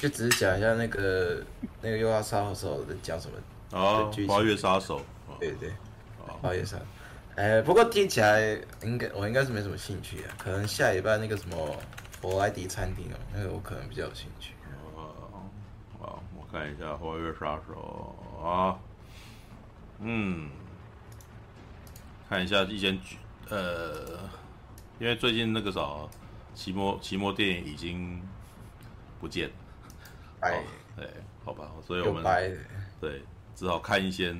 就只是讲一下那个那个诱杀杀手的讲什么哦？花月杀手，对对，花月杀。哎，不过听起来应该我应该是没什么兴趣啊，可能下礼拜那个什么佛莱迪餐厅哦，那个我可能比较有兴趣。啊，我看一下花月杀手啊，嗯，看一下一间呃，因为最近那个啥，奇摩奇摩电影已经不见了。哎，对，好吧，所以我们对只好看一些，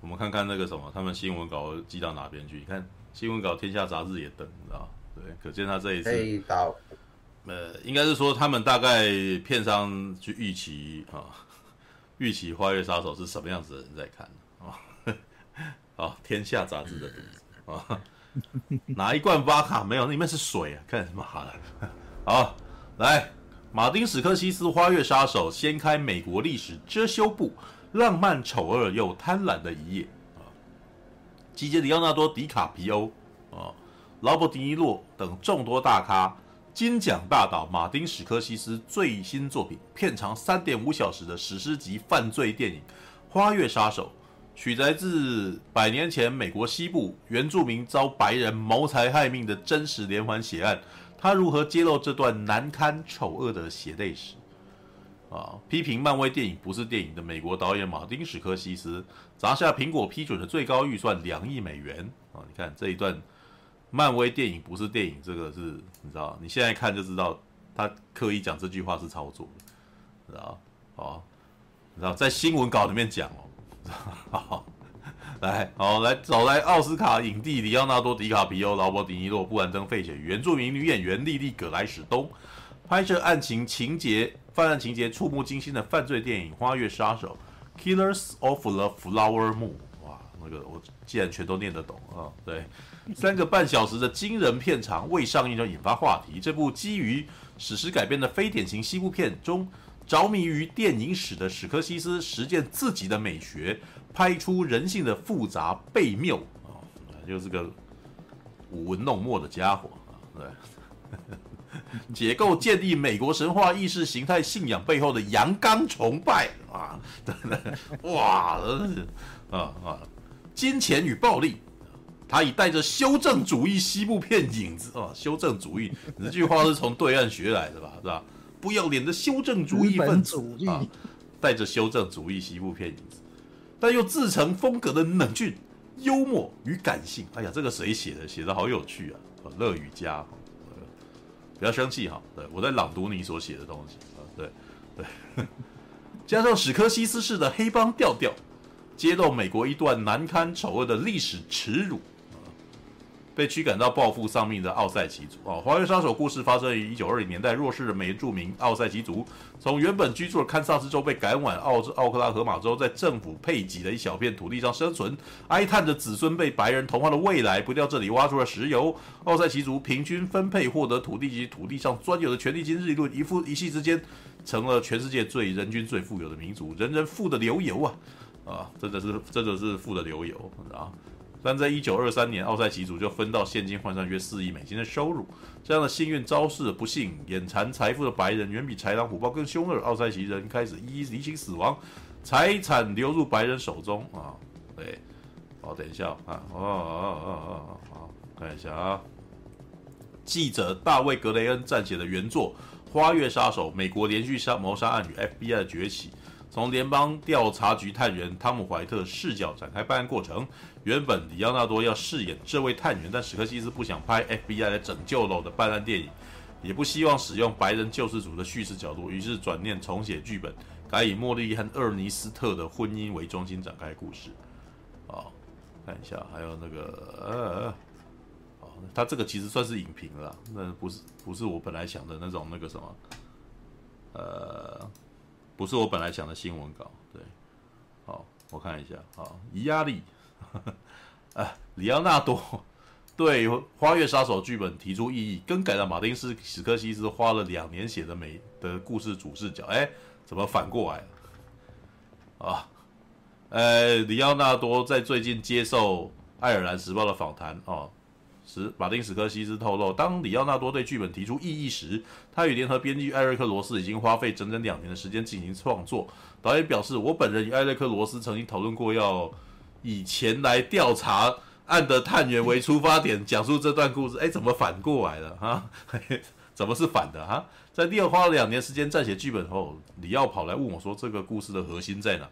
我们看看那个什么，他们新闻稿寄到哪边去？你看新闻稿，天下杂志也登，你知道？对，可见他这一次，呃，应该是说他们大概片商去预期啊，预期《花月杀手》是什么样子的人在看啊？好，天下杂志的啊，拿一罐巴卡没有，那里面是水啊，看什么好了？好，来。马丁·史柯西斯《花月杀手》掀开美国历史遮羞布，浪漫、丑恶又贪婪的一页啊！集结里奥纳多·迪卡皮欧啊、劳勃·迪尼洛等众多大咖，金奖大导马丁·史柯西斯最新作品，片长三点五小时的史诗级犯罪电影《花月杀手》，取材自百年前美国西部原住民遭白人谋财害命的真实连环血案。他如何揭露这段难堪丑恶的血泪史？啊，批评漫威电影不是电影的美国导演马丁·史柯西斯砸下苹果批准的最高预算两亿美元啊！你看这一段，漫威电影不是电影，这个是你知道？你现在看就知道，他刻意讲这句话是操作的，知道？啊，你知道在新闻稿里面讲哦。来，好，来找来奥斯卡影帝里奥纳多·迪卡皮欧、劳勃·迪尼洛、布兰登·费雪、原住民女演员莉莉·葛莱史东，拍摄案情情节、犯案情节触目惊心的犯罪电影《花月杀手》（Killers of the Flower Moon）。哇，那个我竟然全都念得懂啊！对，三个半小时的惊人片长未上映就引发话题。这部基于史诗改编的非典型西部片中，着迷于电影史的史柯西斯实践自己的美学。拍出人性的复杂悖谬啊，就是个舞文弄墨的家伙啊，对，解构建立美国神话意识形态信仰背后的阳刚崇拜啊，对对，哇，啊啊，金钱与暴力，他以带着修正主义西部片影子啊，修正主义，你这句话是从对岸学来的吧，是吧？不要脸的修正主义分子啊，带着修正主义西部片影子。但又自成风格的冷峻、幽默与感性，哎呀，这个谁写的？写的好有趣啊！乐雨佳，不要生气哈，对，我在朗读你所写的东西啊，对对，加上史科西斯式的黑帮调调，揭露美国一段难堪丑恶的历史耻辱。被驱赶到报复丧命的奥塞奇族啊，花月杀手故事发生于一九二零年代，弱势的原住民奥塞奇族从原本居住的堪萨斯州被赶往奥奥克拉荷马州，在政府配给的一小片土地上生存，哀叹着子孙被白人同化的未来。不料这里挖出了石油，奥塞奇族平均分配获得土地及土地上专有的权利金利润，一夫一夕之间成了全世界最人均最富有的民族，人人富得流油啊啊，真的是真的是富得流油啊！但在一九二三年，奥塞奇族就分到现金换算约四亿美金的收入。这样的幸运招致不幸，眼馋财富的白人远比豺狼虎豹更凶恶。奥塞奇人开始一一离奇死亡，财产流入白人手中啊！对，好，等一下啊，哦哦哦哦，好，看一下啊。记者大卫·格雷恩撰写的原作《花月杀手：美国连续杀谋杀案与 FBI 的崛起》。从联邦调查局探员汤姆·怀特视角展开办案过程。原本里奥纳多要饰演这位探员，但史克西斯不想拍 FBI 来拯救了的办案电影，也不希望使用白人救世主的叙事角度，于是转念重写剧本，改以茉莉和厄尔尼斯特的婚姻为中心展开故事。哦，看一下，还有那个呃，哦，他这个其实算是影评了，那不是不是我本来想的那种那个什么，呃。不是我本来想的新闻稿，对，好，我看一下，好，压力利，啊，里奥纳多对《花月杀手》剧本提出异议，更改了马丁斯史柯西斯花了两年写的美的故事主视角，哎，怎么反过来了？啊，呃，里奥纳多在最近接受《爱尔兰时报》的访谈，哦，史马丁·史科西斯透露，当里奥纳多对剧本提出异议时，他与联合编剧艾瑞克·罗斯已经花费整整两年的时间进行创作。导演表示：“我本人与艾瑞克·罗斯曾经讨论过，要以前来调查案的探员为出发点，讲述这段故事。”哎，怎么反过来了？哈，怎么是反的？哈，在利奥花了两年时间撰写剧本后，李奥跑来问我说：“这个故事的核心在哪？”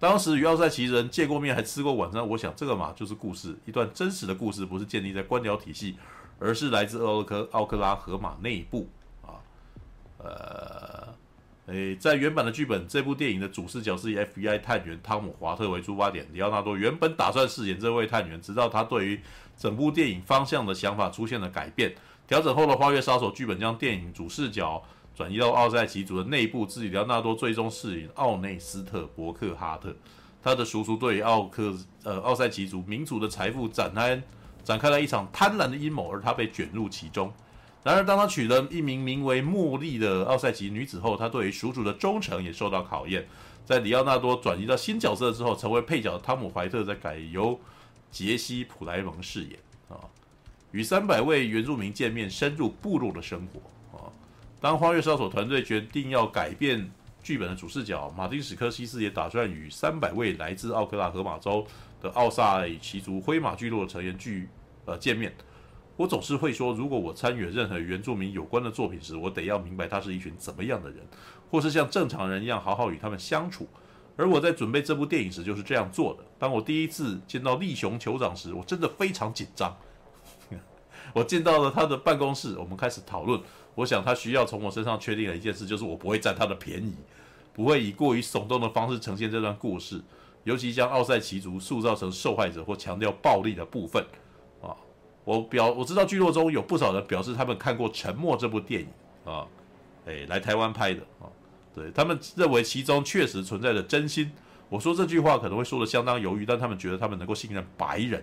当时与奥赛奇人见过面，还吃过晚餐。我想，这个嘛，就是故事，一段真实的故事，不是建立在官僚体系，而是来自奥克奥克拉荷马内部啊。呃，诶，在原版的剧本，这部电影的主视角是以 FBI 探员汤姆华特为出发点。里奥纳多原本打算饰演这位探员，直到他对于整部电影方向的想法出现了改变。调整后的《花月杀手》剧本将电影主视角。转移到奥赛奇族的内部，自己里奥纳多最终饰演奥内斯特·伯克哈特，他的叔叔对于奥克呃奥赛奇族民族的财富展开展开了一场贪婪的阴谋，而他被卷入其中。然而，当他娶了一名名为茉莉的奥赛奇女子后，他对于属主的忠诚也受到考验。在里奥纳多转移到新角色之后，成为配角的汤姆·怀特在改由杰西·普莱蒙饰演啊，与三百位原住民见面，深入部落的生活。啊当花月杀手团队决定要改变剧本的主视角，马丁·史科西斯也打算与三百位来自奥克拉荷马州的奥赛奇族灰马聚落成员聚呃见面。我总是会说，如果我参与任何原住民有关的作品时，我得要明白他是一群怎么样的人，或是像正常人一样好好与他们相处。而我在准备这部电影时就是这样做的。当我第一次见到利雄酋长时，我真的非常紧张。我见到了他的办公室，我们开始讨论。我想他需要从我身上确定的一件事，就是我不会占他的便宜，不会以过于耸动的方式呈现这段故事，尤其将奥赛奇族塑造成受害者或强调暴力的部分。我表我知道聚落中有不少人表示他们看过《沉默》这部电影啊，诶，来台湾拍的啊，对他们认为其中确实存在着真心。我说这句话可能会说得相当犹豫，但他们觉得他们能够信任白人。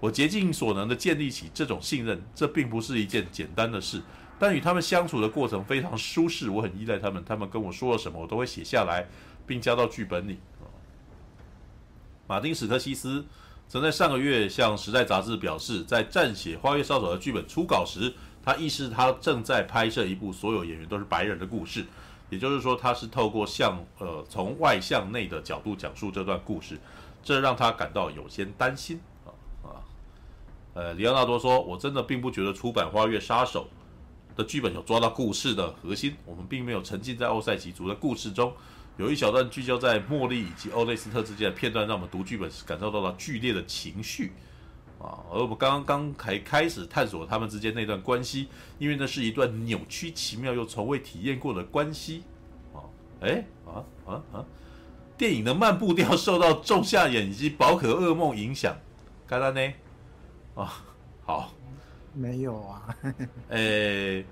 我竭尽所能地建立起这种信任，这并不是一件简单的事。但与他们相处的过程非常舒适，我很依赖他们。他们跟我说了什么，我都会写下来，并加到剧本里。马丁·史特西斯曾在上个月向《时代》杂志表示，在撰写《花月杀手》的剧本初稿时，他意识他正在拍摄一部所有演员都是白人的故事，也就是说，他是透过向呃从外向内的角度讲述这段故事，这让他感到有些担心啊啊。呃，里奥纳多说：“我真的并不觉得出版《花月杀手》。”的剧本有抓到故事的核心，我们并没有沉浸在奥赛奇族的故事中。有一小段聚焦在茉莉以及欧内斯特之间的片段，让我们读剧本时感受到了剧烈的情绪啊。而我们刚刚才开始探索他们之间那段关系，因为那是一段扭曲、奇妙又从未体验过的关系啊。哎啊啊啊！电影的慢步调受到仲夏夜以及宝可噩梦影响，该单呢？啊，好。没有啊，诶，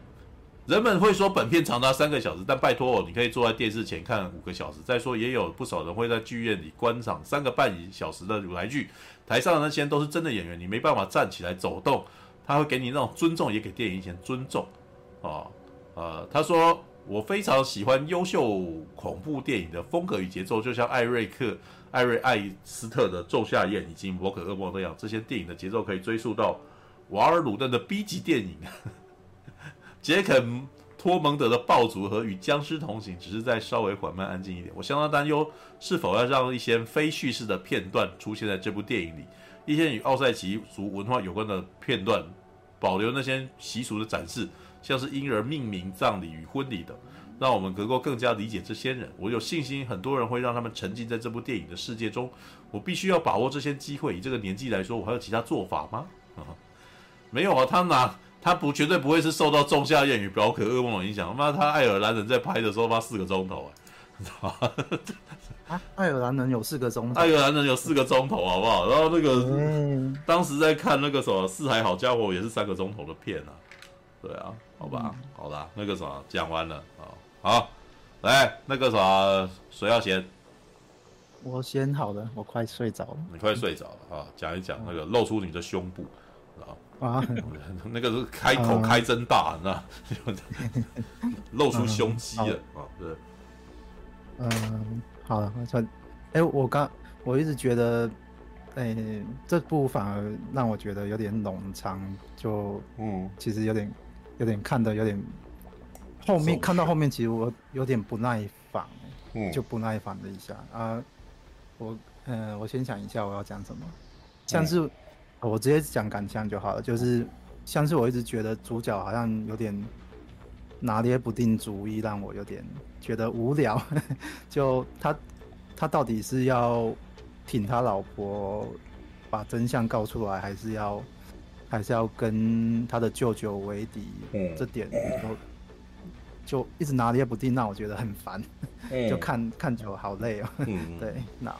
人们会说本片长达三个小时，但拜托哦，你可以坐在电视前看五个小时。再说，也有不少人会在剧院里观赏三个半小时的舞台剧，台上的那些都是真的演员，你没办法站起来走动，他会给你那种尊重，也给电影一些尊重。哦，呃，他说我非常喜欢优秀恐怖电影的风格与节奏，就像艾瑞克、艾瑞艾斯特的《仲夏夜》以及《宝可噩梦》那样，这些电影的节奏可以追溯到。瓦尔鲁顿的 B 级电影，杰肯托蒙德的暴族和与僵尸同行，只是在稍微缓慢安静一点。我相当担忧是否要让一些非叙事的片段出现在这部电影里，一些与奥赛奇族文化有关的片段，保留那些习俗的展示，像是婴儿命名、葬礼与婚礼等，让我们能够更加理解这些人。我有信心，很多人会让他们沉浸在这部电影的世界中。我必须要把握这些机会。以这个年纪来说，我还有其他做法吗？没有啊，他哪他不绝对不会是受到《仲夏夜与表可噩梦》的影响。妈，他爱尔兰人在拍的时候，妈四个钟头，你知道吗？啊，爱尔兰人有四个钟头，爱尔兰人有四个钟头，好不好？然后那个、嗯、当时在看那个什么《四海好家伙》，也是三个钟头的片啊。对啊，好吧，嗯、好的，那个什么讲完了啊，好，来那个什么谁要先？我先好了，我快睡着了。你快睡着了啊？讲一讲那个露出你的胸部。啊，那个是开口开真大，你知道？露出胸肌了啊！对，嗯，好了，我哎，我刚我一直觉得哎、欸，这部反而让我觉得有点冗长，就嗯，其实有点有点看的有点后面看到后面，其实我有点不耐烦，嗯，就不耐烦了一下。啊。我嗯、呃，我先想一下我要讲什么，像是、嗯、我直接讲感想就好了，就是像是我一直觉得主角好像有点拿捏不定主意，让我有点觉得无聊。就他他到底是要。挺他老婆，把真相告出来，还是要，还是要跟他的舅舅为敌？嗯，这点就就一直拿捏不定，让我觉得很烦，嗯、就看看久好累哦。嗯，对，那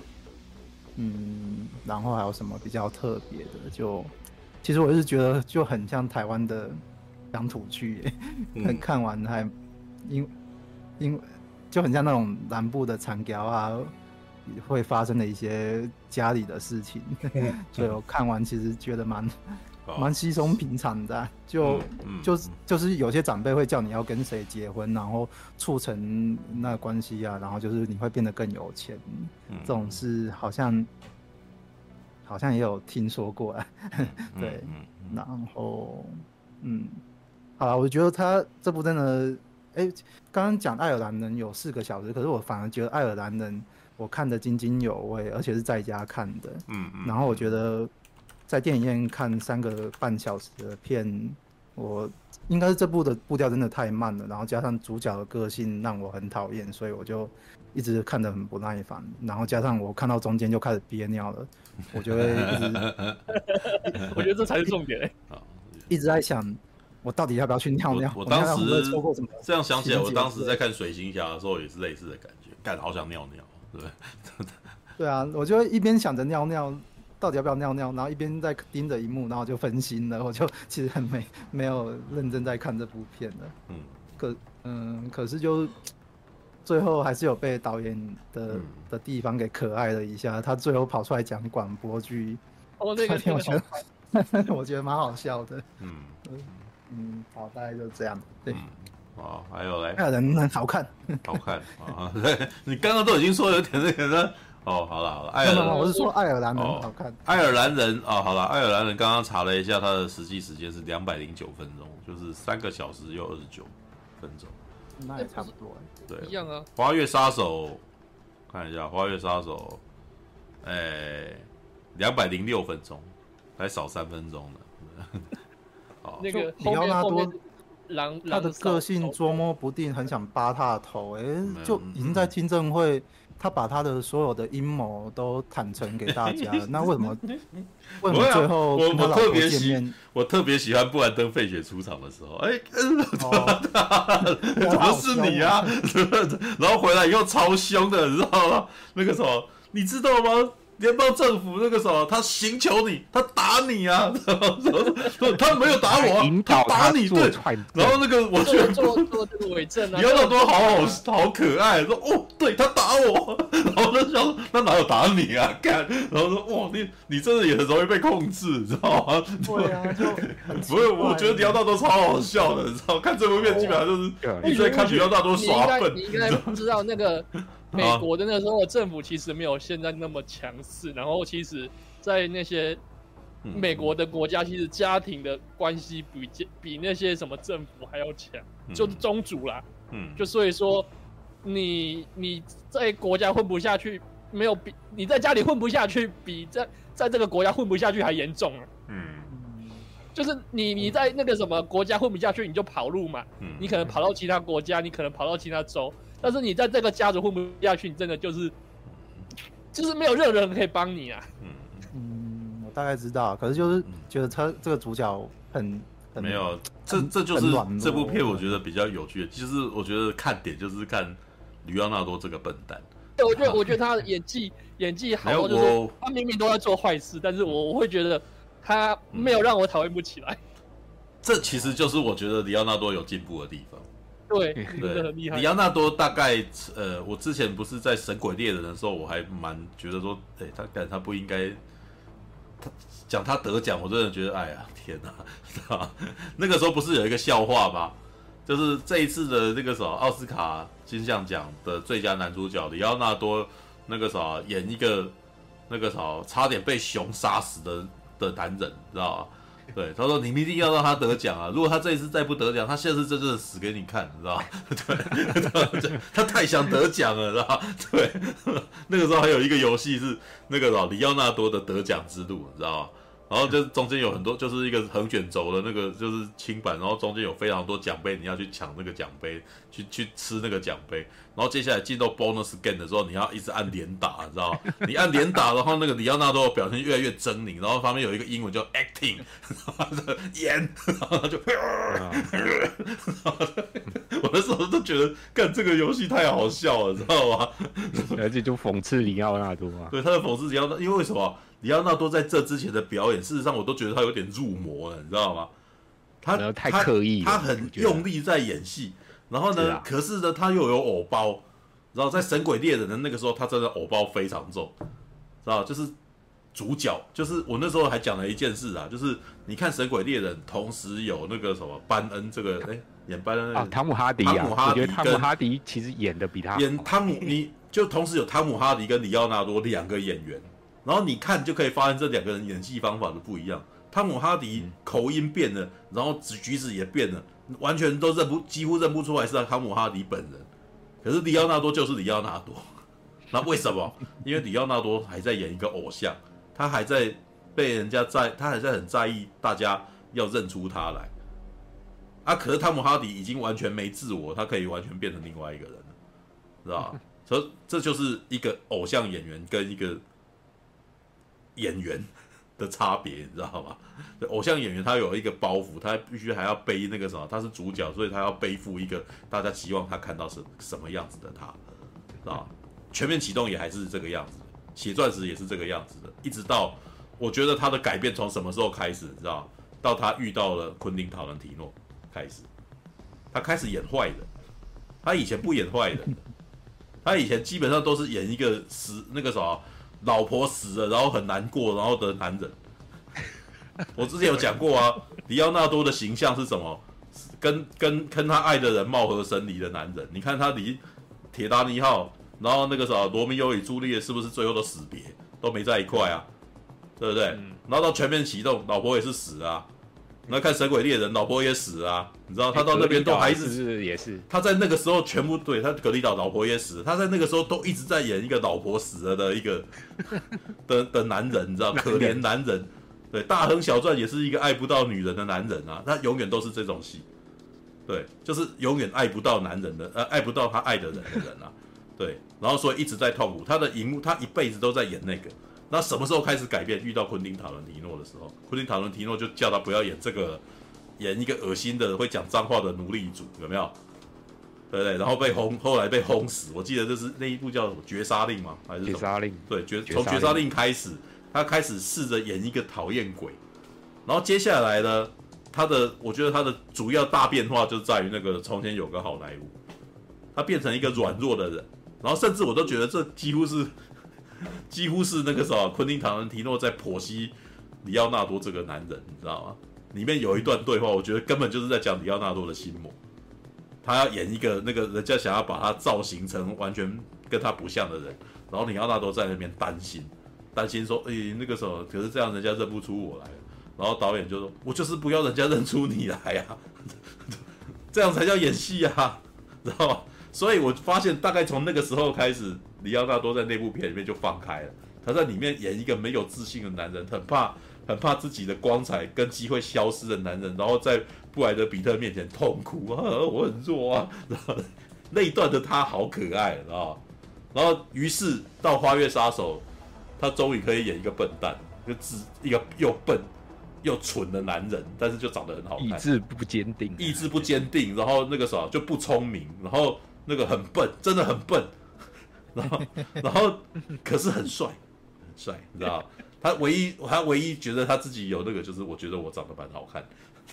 嗯，然后还有什么比较特别的？就其实我是觉得就很像台湾的乡土剧，嗯、看完还因因就很像那种南部的长条啊。会发生的一些家里的事情，所以我看完其实觉得蛮蛮稀松平常的，就就是就是有些长辈会叫你要跟谁结婚，然后促成那关系啊，然后就是你会变得更有钱，这种事好像好像也有听说过，啊 对，然后嗯，好了，我觉得他这部真的，哎，刚刚讲爱尔兰人有四个小时，可是我反而觉得爱尔兰人。我看得津津有味，而且是在家看的。嗯嗯。然后我觉得，在电影院看三个半小时的片，我应该是这部的步调真的太慢了。然后加上主角的个性让我很讨厌，所以我就一直看得很不耐烦。然后加上我看到中间就开始憋尿了，我就会一直。我觉得这才是重点。一直在想，我到底要不要去尿尿？我，我当时这样想起来，我当时在看水行侠的时候也是类似的感觉，干好想尿尿。对，对啊，我就一边想着尿尿，到底要不要尿尿，然后一边在盯着荧幕，然后就分心了，我就 其实很没没有认真在看这部片的。嗯，可嗯，可是就最后还是有被导演的、嗯、的地方给可爱了一下，他最后跑出来讲广播剧，哦，那个挺好笑，我觉得蛮好笑的。嗯嗯，好，大概就这样，对。嗯哦，还有嘞，那人很 好看，好看啊！对，你刚刚都已经说有点那个了。哦，好了好了，爱尔兰，我是说爱尔兰人好看。哦、爱尔兰人哦，好了，爱尔兰人刚刚查了一下，他的实际时间是两百零九分钟，就是三个小时又二十九分钟，那也差不多。对，一样啊。花月杀手，看一下花月杀手，哎，两百零六分钟，还少三分钟呢。哦，那个里奥纳多。狼他的个性捉摸不定，很想扒他的头。哎，就已经在听证会，他把他的所有的阴谋都坦诚给大家了。那为什么？为什么最后我我特别喜我特别喜欢布兰登费雪出场的时候，哎，怎么是你啊？然后回来以后超凶的，你知道吗？那个什么，你知道吗？联邦政府那个什么，他刑求你，他打你啊！他没有打我，啊，他打你，对。然后那个我觉得做做这个伪证啊，李奥纳多好好好可爱，说哦，对他打我，然后就想他哪有打你啊？干，然后说哇，你你真的也很容易被控制，你知道吗？对啊，就不是，我觉得李奥纳多超好笑的，你知道？看这部片基本上就是一直在看李奥纳多耍笨，你应该不知道那个。美国的那时候的政府其实没有现在那么强势，然后其实，在那些美国的国家，其实家庭的关系比比那些什么政府还要强，就是宗主啦。嗯，就所以说，你你在国家混不下去，没有比你在家里混不下去，比在在这个国家混不下去还严重啊。嗯，就是你你在那个什么国家混不下去，你就跑路嘛。嗯，你可能跑到其他国家，你可能跑到其他州。但是你在这个家族混不下去，你真的就是，就是没有任何人可以帮你啊。嗯嗯，我大概知道，可是就是觉得他这个主角很，很没有，这这就是这部片我觉得比较有趣的。其实我觉得看点就是看吕奥纳多这个笨蛋。对，我觉得我觉得他的演技演技好，就是他明明都在做坏事，但是我我会觉得他没有让我讨厌不起来。这其实就是我觉得李奥纳多有进步的地方。对，真的很厉害。李奥纳多大概，呃，我之前不是在《神鬼猎人》的时候，我还蛮觉得说，哎，他感他不应该，他讲他得奖，我真的觉得，哎呀，天哪，是吧？那个时候不是有一个笑话吗？就是这一次的那个什么奥斯卡金像奖的最佳男主角李奥纳多，那个啥演一个。那个啥，差点被熊杀死的的男人，知道吗？对，他说你们一定要让他得奖啊！如果他这一次再不得奖，他下次真正的死给你看，你知道吧？对，他太想得奖了，知道吧？对，那个时候还有一个游戏是那个老里奥纳多的得奖之路，你知道吗？然后就是中间有很多，就是一个横卷轴的那个，就是轻板，然后中间有非常多奖杯，你要去抢那个奖杯，去去吃那个奖杯。然后接下来进到 bonus game 的时候，你要一直按连打，你知道吗？你按连打，然后那个里奥纳多表现越来越狰狞，然后旁边有一个英文叫 acting，然后演，然后他就，我那时候都觉得，干这个游戏太好笑了，知道吗？而且就讽刺里奥纳多啊，对，他的讽刺里奥纳，因为为什么？李奥纳多在这之前的表演，事实上我都觉得他有点入魔了，你知道吗？他太刻意他，他很用力在演戏，然后呢，啊、可是呢，他又有偶包，然后在《神鬼猎人》的那个时候，他真的偶包非常重，知道就是主角，就是我那时候还讲了一件事啊，就是你看《神鬼猎人》，同时有那个什么班恩这个，哎，演班恩？啊，汤姆哈迪啊，汤姆哈迪，汤姆哈迪其实演的比他演汤姆，你就同时有汤姆哈迪跟里奥纳多两个演员。然后你看就可以发现这两个人演戏方法的不一样。汤姆哈迪口音变了，然后举举止也变了，完全都认不几乎认不出来是汤姆哈迪本人。可是李奥纳多就是里奥纳多，那为什么？因为里奥纳多还在演一个偶像，他还在被人家在，他还在很在意大家要认出他来。啊，可是汤姆哈迪已经完全没自我，他可以完全变成另外一个人了，知道吧？所以这就是一个偶像演员跟一个。演员的差别，你知道吗？偶像演员他有一个包袱，他必须还要背那个什么，他是主角，所以他要背负一个大家希望他看到是什么样子的他，知道吗？全面启动也还是这个样子，血钻石也是这个样子的，一直到我觉得他的改变从什么时候开始，你知道？到他遇到了昆汀·塔伦提诺开始，他开始演坏的，他以前不演坏的，他以前基本上都是演一个死那个什么。老婆死了，然后很难过，然后的男人。我之前有讲过啊，迪奥纳多的形象是什么？跟跟跟他爱的人貌合神离的男人。你看他离铁达尼号，然后那个时候罗密欧与朱丽叶是不是最后都死别，都没在一块啊？对不对？然后到全面启动，老婆也是死啊。那看《神鬼猎人》，老婆也死啊，你知道他到那边都还是，是也是。他在那个时候全部对他格里岛老婆也死，他在那个时候都一直在演一个老婆死了的一个 的的男人，你知道可怜男人，对大亨小传也是一个爱不到女人的男人啊，他永远都是这种戏，对，就是永远爱不到男人的，呃，爱不到他爱的人的人啊，对，然后所以一直在痛苦，他的荧幕他一辈子都在演那个。那什么时候开始改变？遇到昆汀·塔伦提诺的时候，昆汀·塔伦提诺就叫他不要演这个，演一个恶心的会讲脏话的奴隶主，有没有？对不对？然后被轰，后来被轰死。我记得这是那一部叫什么《绝杀令》吗？还是？绝杀令。对，绝从绝杀令开始，他开始试着演一个讨厌鬼。然后接下来呢，他的我觉得他的主要大变化就在于那个从前有个好莱坞，他变成一个软弱的人。然后甚至我都觉得这几乎是。几乎是那个时候，昆汀·塔伦提诺在剖析里奥纳多这个男人，你知道吗？里面有一段对话，我觉得根本就是在讲里奥纳多的心魔。他要演一个那个人家想要把他造型成完全跟他不像的人，然后李奥纳多在那边担心，担心说：“哎，那个时候可是这样，人家认不出我来。”然后导演就说：“我就是不要人家认出你来呀，这样才叫演戏啊，知道吗？”所以我发现，大概从那个时候开始。李奥纳多在那部片里面就放开了，他在里面演一个没有自信的男人，很怕很怕自己的光彩跟机会消失的男人，然后在布莱德比特面前痛哭 啊，我很弱啊，然后那一段的他好可爱，知道？然后于是到花月杀手，他终于可以演一个笨蛋，就只一个又笨又蠢的男人，但是就长得很好看，意志不坚定，意志不坚定，然后那个时候就不聪明，然后那个很笨，真的很笨。然后，然后，可是很帅，很帅，你知道？他唯一，他唯一觉得他自己有那个，就是我觉得我长得蛮好看。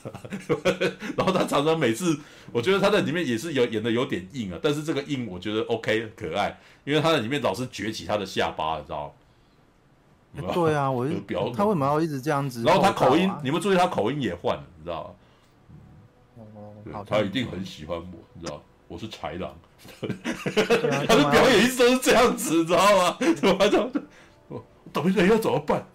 然后他常常每次，我觉得他在里面也是有演的有点硬啊，但是这个硬我觉得 OK 可爱，因为他在里面老是撅起他的下巴，你知道吗？对啊，我就 表他为什么要一直这样子？然后他口音，你们注意他口音也换了，你知道吗？哦，他一定很喜欢我，你知道？我是豺狼。他的表演一直都是这样子，你知道吗？怎么就我倒霉的人要怎么办？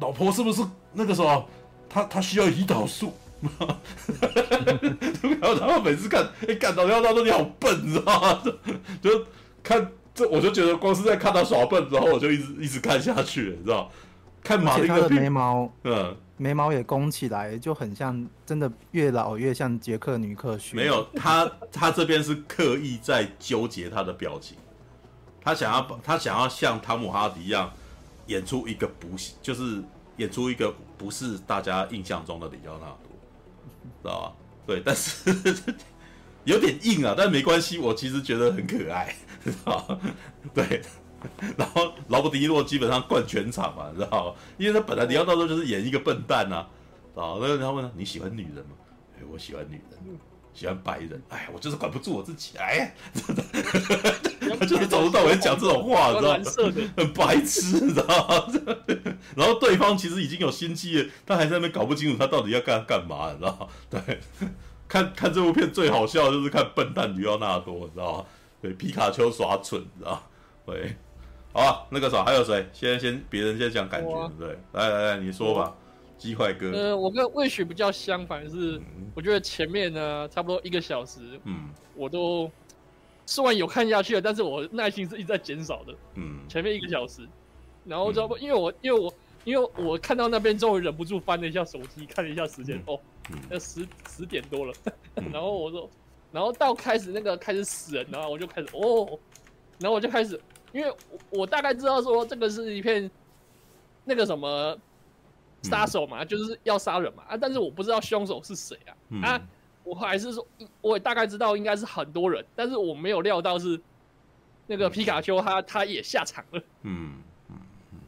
老婆是不是那个时候他他需要胰岛素？然后他们每次看，哎、欸，看到要到说你好笨，你知道吗？就看这，我就觉得光是在看他耍笨然后，我就一直一直看下去，你知道？看马丁的眉毛，嗯，眉毛也拱起来，就很像，真的越老越像杰克尼克逊。没有，他他这边是刻意在纠结他的表情，他想要他想要像汤姆哈迪一样演出一个不就是演出一个不是大家印象中的李奥纳多。知道吧？对，但是 有点硬啊，但没关系，我其实觉得很可爱，知道对，然后劳勃迪诺基本上灌全场嘛，知道吗？因为他本来李奥纳多就是演一个笨蛋啊，啊，然后他问他你喜欢女人吗？哎，我喜欢女人。喜欢白人，哎，我就是管不住我自己，哎他 就是从头到尾讲这种话，你知道吗？很白痴，你知道吗？然后对方其实已经有心机了，他还在那边搞不清楚他到底要干干嘛，你知道吗？对，看看这部片最好笑的就是看笨蛋吕奥纳多，你知道吗？对，皮卡丘耍蠢，你知道吗？对，好啊，那个啥还有谁？先先别人先讲感觉，对不对，来来来，你说吧。鸡块哥，呃，我跟魏许比较相反，是我觉得前面呢，差不多一个小时，嗯，我都虽然有看下去了，但是我耐心是一直在减少的，嗯，前面一个小时，然后知道不？因为我因为我因为我看到那边终于忍不住翻了一下手机，看了一下时间，哦，那十十点多了，然后我说，然后到开始那个开始死人，然后我就开始哦，然后我就开始，因为我我大概知道说这个是一片那个什么。杀手嘛，就是要杀人嘛啊！但是我不知道凶手是谁啊、嗯、啊！我还是说，我也大概知道应该是很多人，但是我没有料到是那个皮卡丘他他也下场了。嗯嗯嗯。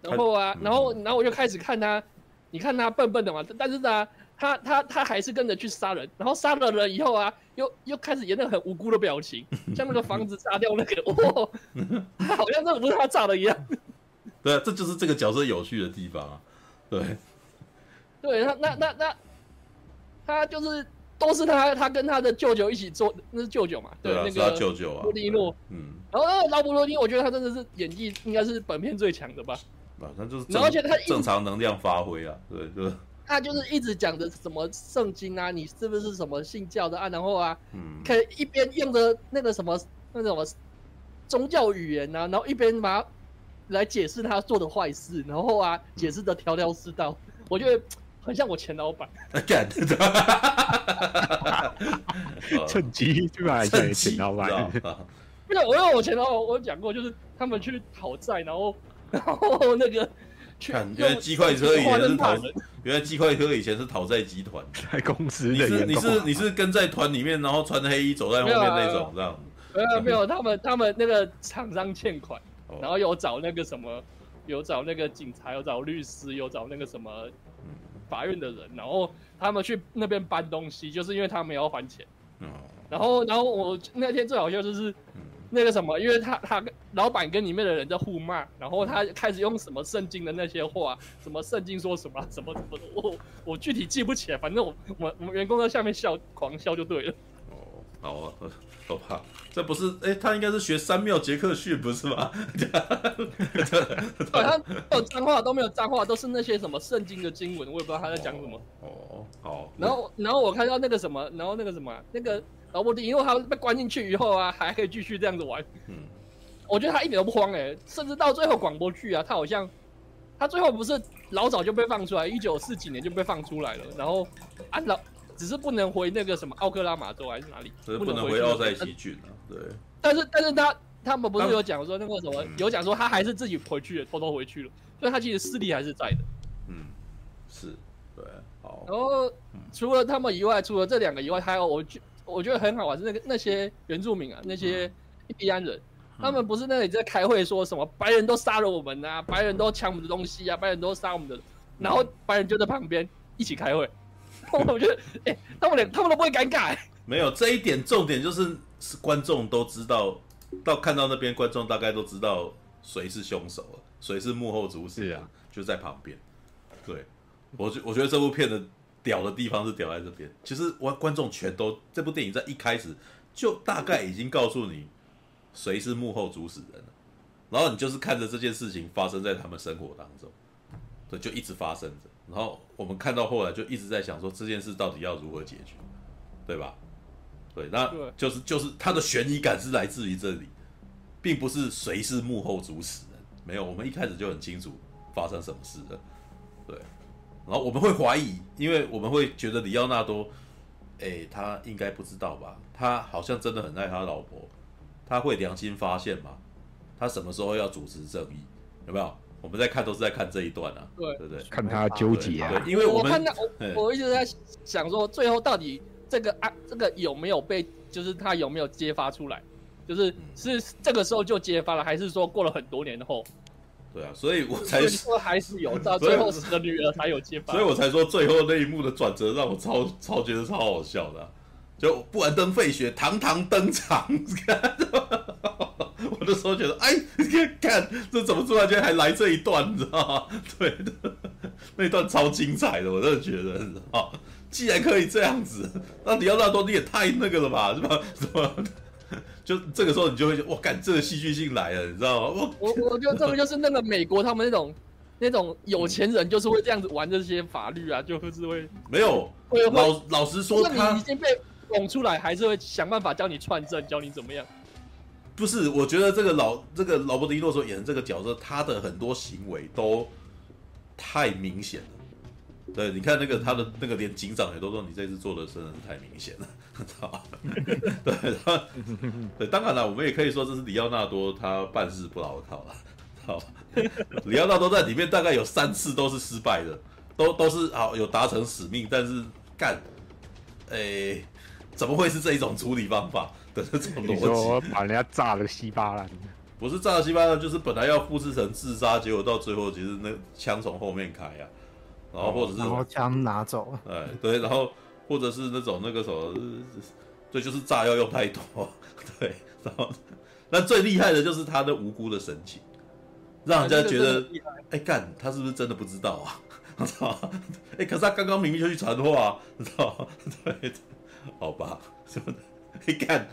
然后啊，然后然后我就开始看他，你看他笨笨的嘛，但是呢，他他他还是跟着去杀人，然后杀了人以后啊，又又开始演那个很无辜的表情，像那个房子炸掉那个，哦，好像这个不是他炸的一样。对啊，这就是这个角色有趣的地方啊。对，对他那那那，他就是都是他他跟他的舅舅一起做，那是舅舅嘛？对，对啊、那个舅舅啊，布利诺。嗯，然后那个劳勃罗丁，我觉得他真的是演技应该是本片最强的吧？啊，那就是，然后而且他正常能量发挥啊，对，就是他就是一直讲的什么圣经啊，你是不是什么信教的啊？然后啊，嗯，可以一边用着那个什么那什么宗教语言啊，然后一边把。来解释他做的坏事，然后啊，解释的条条是道，我觉得很像我前老板。干，趁机对吧？趁机，老板。不是，我因为我前老板我讲过，就是他们去讨债，然后然后那个看，原来鸡块车以前是讨，原来鸡块车以前是讨债集团，在公司。你是你是你是跟在团里面，然后穿黑衣走在后面那种，这样。没有没有，他们他们那个厂商欠款。然后有找那个什么，有找那个警察，有找律师，有找那个什么法院的人，然后他们去那边搬东西，就是因为他们要还钱。然后，然后我那天最好笑就是那个什么，因为他他老板跟里面的人在互骂，然后他开始用什么圣经的那些话，什么圣经说什么什么什么的，我我具体记不起来，反正我 我我们员工在下面笑狂笑就对了。哦，好啊。好怕，这不是哎、欸，他应该是学三庙杰克逊不是吗？好像没有脏话，都没有脏话，都是那些什么圣经的经文，我也不知道他在讲什么。哦，好。然后，然后我看到那个什么，然后那个什么，那个劳勃迪，因为他被关进去以后啊，还可以继续这样子玩。嗯，我觉得他一点都不慌哎、欸，甚至到最后广播剧啊，他好像他最后不是老早就被放出来，一九四几年就被放出来了，然后啊老。只是不能回那个什么奥克拉玛州还是哪里？不能回奥塞奇郡啊。对。但是但是他他们不是有讲说那个什么有讲说他还是自己回去了，偷偷回去了，所以他其实势力还是在的。嗯，是，对，好。然后除了他们以外，除了这两个以外，还有我觉我觉得很好玩是那个那些原住民啊，那些印第安人，他们不是那里在开会说什么白人都杀了我们啊，白人都抢我们的东西啊，白人都杀我们的，然后白人就在旁边一起开会。我觉得，哎、欸，他们连他们都不会尴尬、欸。没有这一点，重点就是是观众都知道，到看到那边，观众大概都知道谁是凶手了，谁是幕后主使啊，就在旁边。对，我觉我觉得这部片的屌的地方是屌在这边。其实我观众全都，这部电影在一开始就大概已经告诉你谁是幕后主使人了。然后你就是看着这件事情发生在他们生活当中，对，就一直发生着。然后我们看到后来就一直在想说这件事到底要如何解决，对吧？对，那就是就是它的悬疑感是来自于这里，并不是谁是幕后主使人，没有，我们一开始就很清楚发生什么事了，对。然后我们会怀疑，因为我们会觉得里奥纳多，哎，他应该不知道吧？他好像真的很爱他老婆，他会良心发现吗？他什么时候要主持正义？有没有？我们在看都是在看这一段啊，对对对，看他纠结啊。对，因为我们我看到我我一直在想说，最后到底这个啊这个有没有被，就是他有没有揭发出来？就是是这个时候就揭发了，还是说过了很多年后？对啊，所以我才说还是有到 最后死的女儿才有接班，所以我才说最后那一幕的转折让我超超觉得超好笑的，啊，就布兰登费雪堂堂登场，我那时候觉得哎，你 看看这怎么突然间还来这一段，你知道吗？对的，那一段超精彩的，我真的觉得，你知道吗？既然可以这样子，那里奥纳多你也太那个了吧，是吧？是吧？就这个时候，你就会觉得哇，干这个戏剧性来了，你知道吗？我我觉得这个就是那个美国他们那种那种有钱人，就是会这样子玩这些法律啊，就是会没有会老老实说，你已经被拱出来，还是会想办法教你串证，教你怎么样？不是，我觉得这个老这个劳勃·迪诺所演的这个角色，他的很多行为都太明显了。对，你看那个他的那个，连警长也都说你这次做的真的是太明显了，吧？对，他对，当然了，我们也可以说这是里奥纳多他办事不牢靠了，好吧？里奥纳多在里面大概有三次都是失败的，都都是好有达成使命，但是干，哎、欸，怎么会是这一种处理方法的这种逻辑？把人家炸了稀巴烂，不是炸了稀巴烂，就是本来要复制成自杀，结果到最后其实那枪从后面开呀、啊。然后或者是枪拿走，哎对，然后或者是那种那个什么，对，就是炸药用太多，对，然后那最厉害的就是他的无辜的神情，让人家觉得，哎干，他是不是真的不知道啊？我操，哎，可是他刚刚明明就去传话，你知道吗？对，好吧，什么的，你看，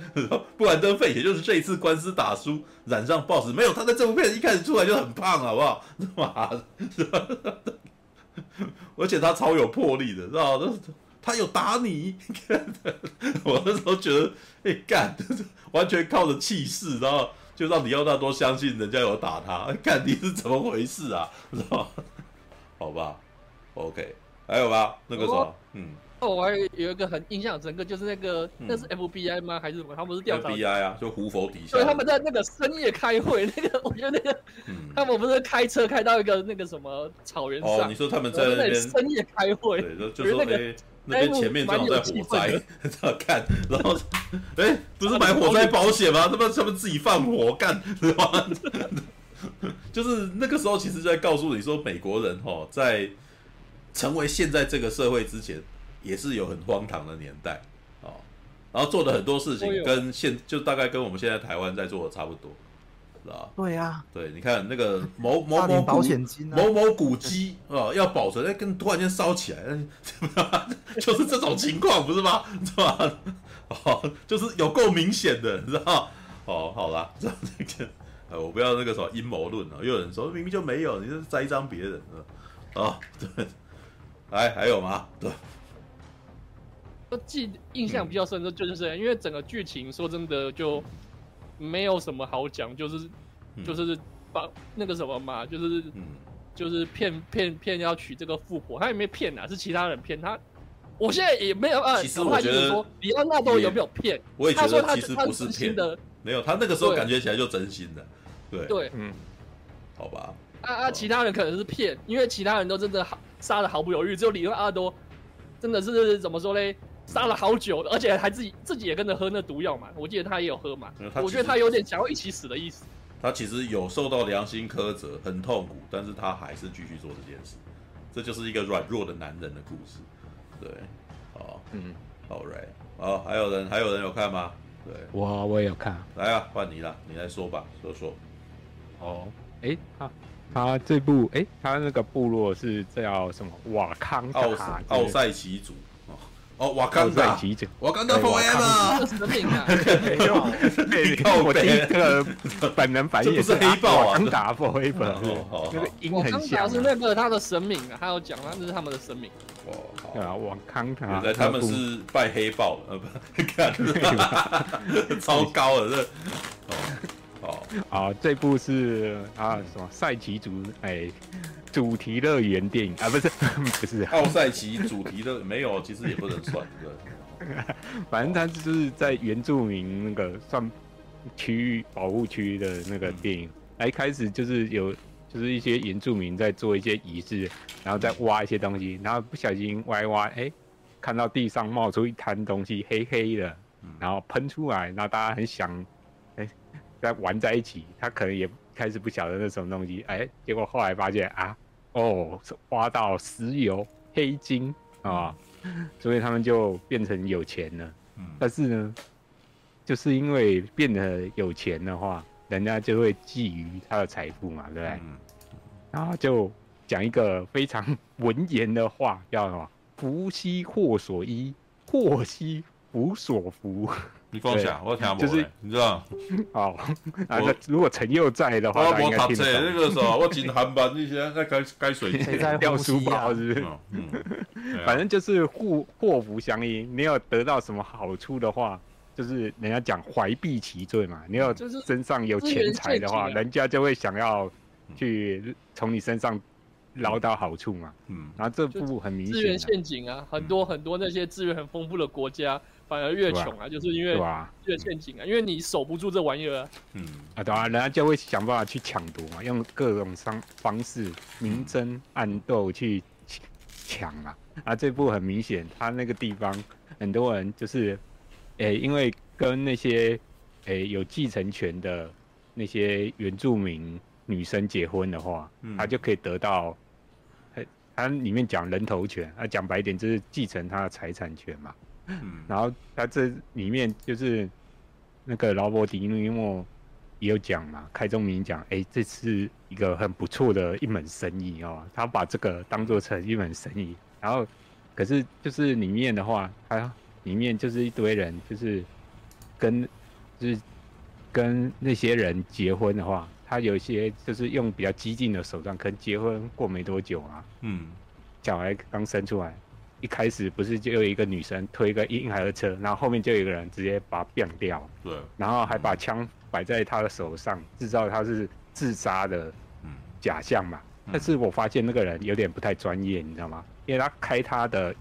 布兰登费也就是这一次官司打输，染上暴食，没有，他在这部片一开始出来就很胖，好不好？妈的，是吧？而且他超有魄力的，知道吗？他有打你，我那时候觉得，哎、欸，干，完全靠着气势，然后就让里奥纳多相信人家有打他，干你是怎么回事啊？知道吗？好吧，OK，还有吧？那个什么，嗯。哦，我还有一个很印象深刻，就是那个、嗯、那是 FBI 吗？还是什么？他们是调查 FBI 啊，就胡佛底下。对，他们在那个深夜开会，那个我觉得那个，嗯、他们不是开车开到一个那个什么草原上。哦，你说他们在那边深夜开会，对，就说那个那边前面正好在火灾，这样看，然后哎、欸，不是买火灾保险吗？他们他们自己放火干，是吧？就是那个时候，其实就在告诉你说，美国人哈，在成为现在这个社会之前。也是有很荒唐的年代，哦，然后做的很多事情跟现就大概跟我们现在台湾在做的差不多，是吧？对呀、啊，对，你看那个某 某某保险金、啊、某某古迹啊，要保存，哎，跟突然间烧起来，就是这种情况，不是吗？是吧？哦，就是有够明显的，你知道？哦，好啦，这样这个，呃，我不要那个什么阴谋论啊，又有人说明明就没有，你是栽赃别人啊？啊，对，哎，还有吗？对。我记印象比较深的就是这样，因为整个剧情说真的就没有什么好讲，就是就是把那个什么嘛，就是就是骗骗骗要娶这个富婆，他也没骗啊，是其他人骗他。我现在也没有啊，其实我觉得说里奥纳多有没有骗？我也觉得其实不是骗的，没有，他那个时候感觉起来就真心的，对对，嗯，好吧。啊啊，其他人可能是骗，因为其他人都真的好杀的毫不犹豫，只有里奥纳多真的是怎么说嘞？杀了好久，而且还自己自己也跟着喝那毒药嘛。我记得他也有喝嘛。我觉得他有点想要一起死的意思。他其实有受到良心苛责，很痛苦，但是他还是继续做这件事。这就是一个软弱的男人的故事。对，好，嗯，好，right，好，还有人还有人有看吗？对，我我也有看。来啊，换你了，你来说吧，说说。哦，哎，他他这部哎，他那个部落是叫什么？瓦康奥奥赛奇族。哦，瓦坎达，瓦坎达 forever，神明啊！我第一个本能反应也是黑豹啊，瓦 forever，那个音很像。瓦坎达是那个他的神明啊，他有讲，那是他们的神明。哇，对啊，瓦坎达，原来他们是拜黑豹呃，不 看，超高的这。哦，啊，这部是啊什么赛奇族哎。主题乐园电影啊，不是 不是奥赛奇主题的没有，其实也不能算对。反正他就是在原住民那个算区域保护区的那个电影，嗯、一开始就是有就是一些原住民在做一些仪式，然后再挖一些东西，然后不小心挖一挖，哎、欸，看到地上冒出一滩东西，黑黑的，然后喷出来，然后大家很想哎、欸、在玩在一起，他可能也。开始不晓得那什么东西，哎，结果后来发现啊，哦，挖到石油、黑金啊，所以他们就变成有钱了。嗯，但是呢，就是因为变得有钱的话，人家就会觊觎他的财富嘛，对不对？嗯，然后就讲一个非常文言的话，叫什么？福兮祸所依，祸兮福所服。你放下，我听不懂。就是你知道？好，啊，那如果陈佑在的话，我我读册那个时候，我进韩班，你现在在该该水掉书包是不是？嗯，反正就是祸祸福相依。你有得到什么好处的话，就是人家讲怀璧其罪嘛。你要身上有钱财的话，人家就会想要去从你身上捞到好处嘛。嗯，然后这部很明显，资源陷阱啊，很多很多那些资源很丰富的国家。反而越穷啊，啊，就是因为越陷阱啊，因为你守不住这玩意儿啊。嗯啊，对啊，人家就会想办法去抢夺嘛，用各种方方式明争暗斗去抢啊。啊，这部很明显，他那个地方很多人就是，诶、欸，因为跟那些诶、欸、有继承权的那些原住民女生结婚的话，嗯、他就可以得到，他里面讲人头权，啊，讲白一点就是继承他的财产权嘛。嗯，然后他这里面就是那个劳勃迪尼莫也有讲嘛，开宗明讲，哎，这是一个很不错的一门生意哦，他把这个当做成一门生意。然后，可是就是里面的话，他里面就是一堆人，就是跟就是跟那些人结婚的话，他有一些就是用比较激进的手段，可能结婚过没多久啊，嗯，小孩刚生出来。一开始不是就有一个女生推一个婴孩的车，然后后面就有一个人直接把他变掉，对，然后还把枪摆在他的手上，制造他是自杀的假象嘛。但是我发现那个人有点不太专业，你知道吗？因为他开他的，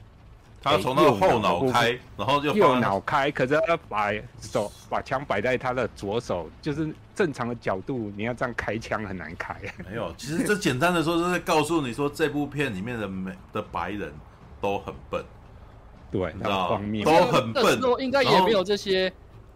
他从那个后脑开，然后就右脑开，可是他把手把枪摆在他的左手，就是正常的角度，你要这样开枪很难开。没有，其实这简单的说，是在告诉你说，这部片里面的美的白人。都很笨，对，那方面都很笨，应该也没有这些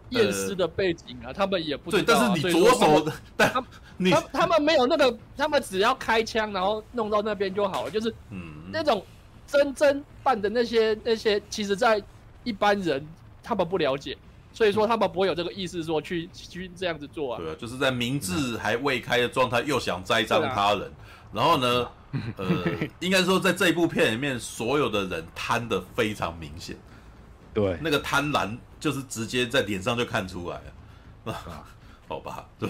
验尸的背景啊，他们也不知道。对，但是你左手，但他你他他们没有那个，他们只要开枪，然后弄到那边就好了，就是嗯，那种真真办的那些那些，其实，在一般人他们不了解，所以说他们不会有这个意识说去去这样子做啊。对啊，就是在明智还未开的状态，又想栽赃他人，然后呢？呃，应该说，在这一部片里面，所有的人贪得非常明显，对，那个贪婪就是直接在脸上就看出来了，啊，好吧，对，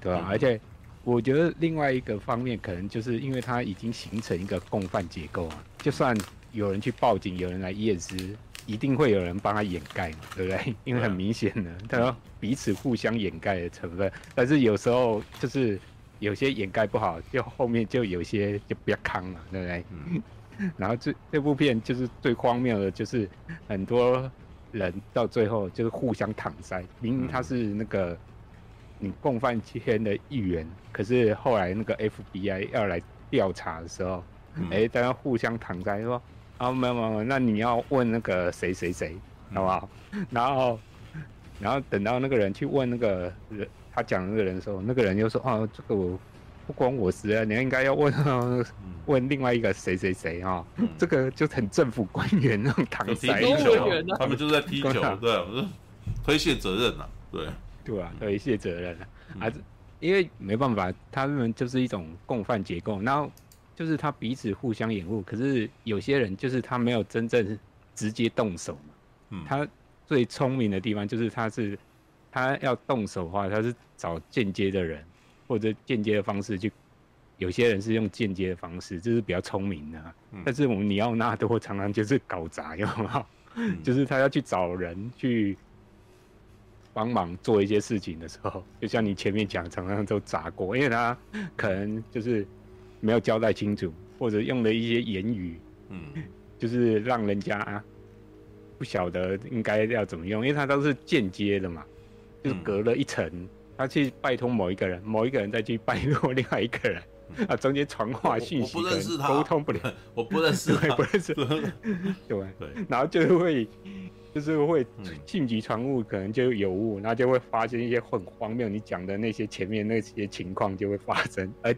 对啊，而且我觉得另外一个方面，可能就是因为它已经形成一个共犯结构啊，就算有人去报警，有人来验尸，一定会有人帮他掩盖嘛，对不对？因为很明显的，他说彼此互相掩盖的成分，但是有时候就是。有些掩盖不好，就后面就有些就不要扛了，对不对？嗯、然后这这部片就是最荒谬的，就是很多人到最后就是互相搪塞，明明他是那个你共犯圈的一员，可是后来那个 FBI 要来调查的时候，哎、嗯，大家互相搪塞说啊，没有没有，那你要问那个谁谁谁，好不好？然后然后等到那个人去问那个人。他讲那个人的时候，那个人又说：“哦，这个我不关我事啊，你应该要问问另外一个谁谁谁啊，这个就很政府官员那种搪塞，他们就是在踢球，对，推卸责任呐，对，对啊，推卸责任啊，因为没办法，他们就是一种共犯结构，然后就是他彼此互相掩护，可是有些人就是他没有真正直接动手嘛。嗯，他最聪明的地方就是他是他要动手的话，他是找间接的人或者间接的方式去。有些人是用间接的方式，这是比较聪明的、啊。嗯、但是我们尼奥纳多常常就是搞砸，有没有？嗯、就是他要去找人去帮忙做一些事情的时候，就像你前面讲，常常都砸过，因为他可能就是没有交代清楚，或者用了一些言语，嗯，就是让人家不晓得应该要怎么用，因为他都是间接的嘛，就是隔了一层，嗯、他去拜托某一个人，某一个人再去拜托另外一个人。啊，中间传话讯息，沟通不了，我不认识他，不认识，对。对，然后就会，就是会信息传误，可能就有误，然后就会发生一些很荒谬，你讲的那些前面那些情况就会发生。而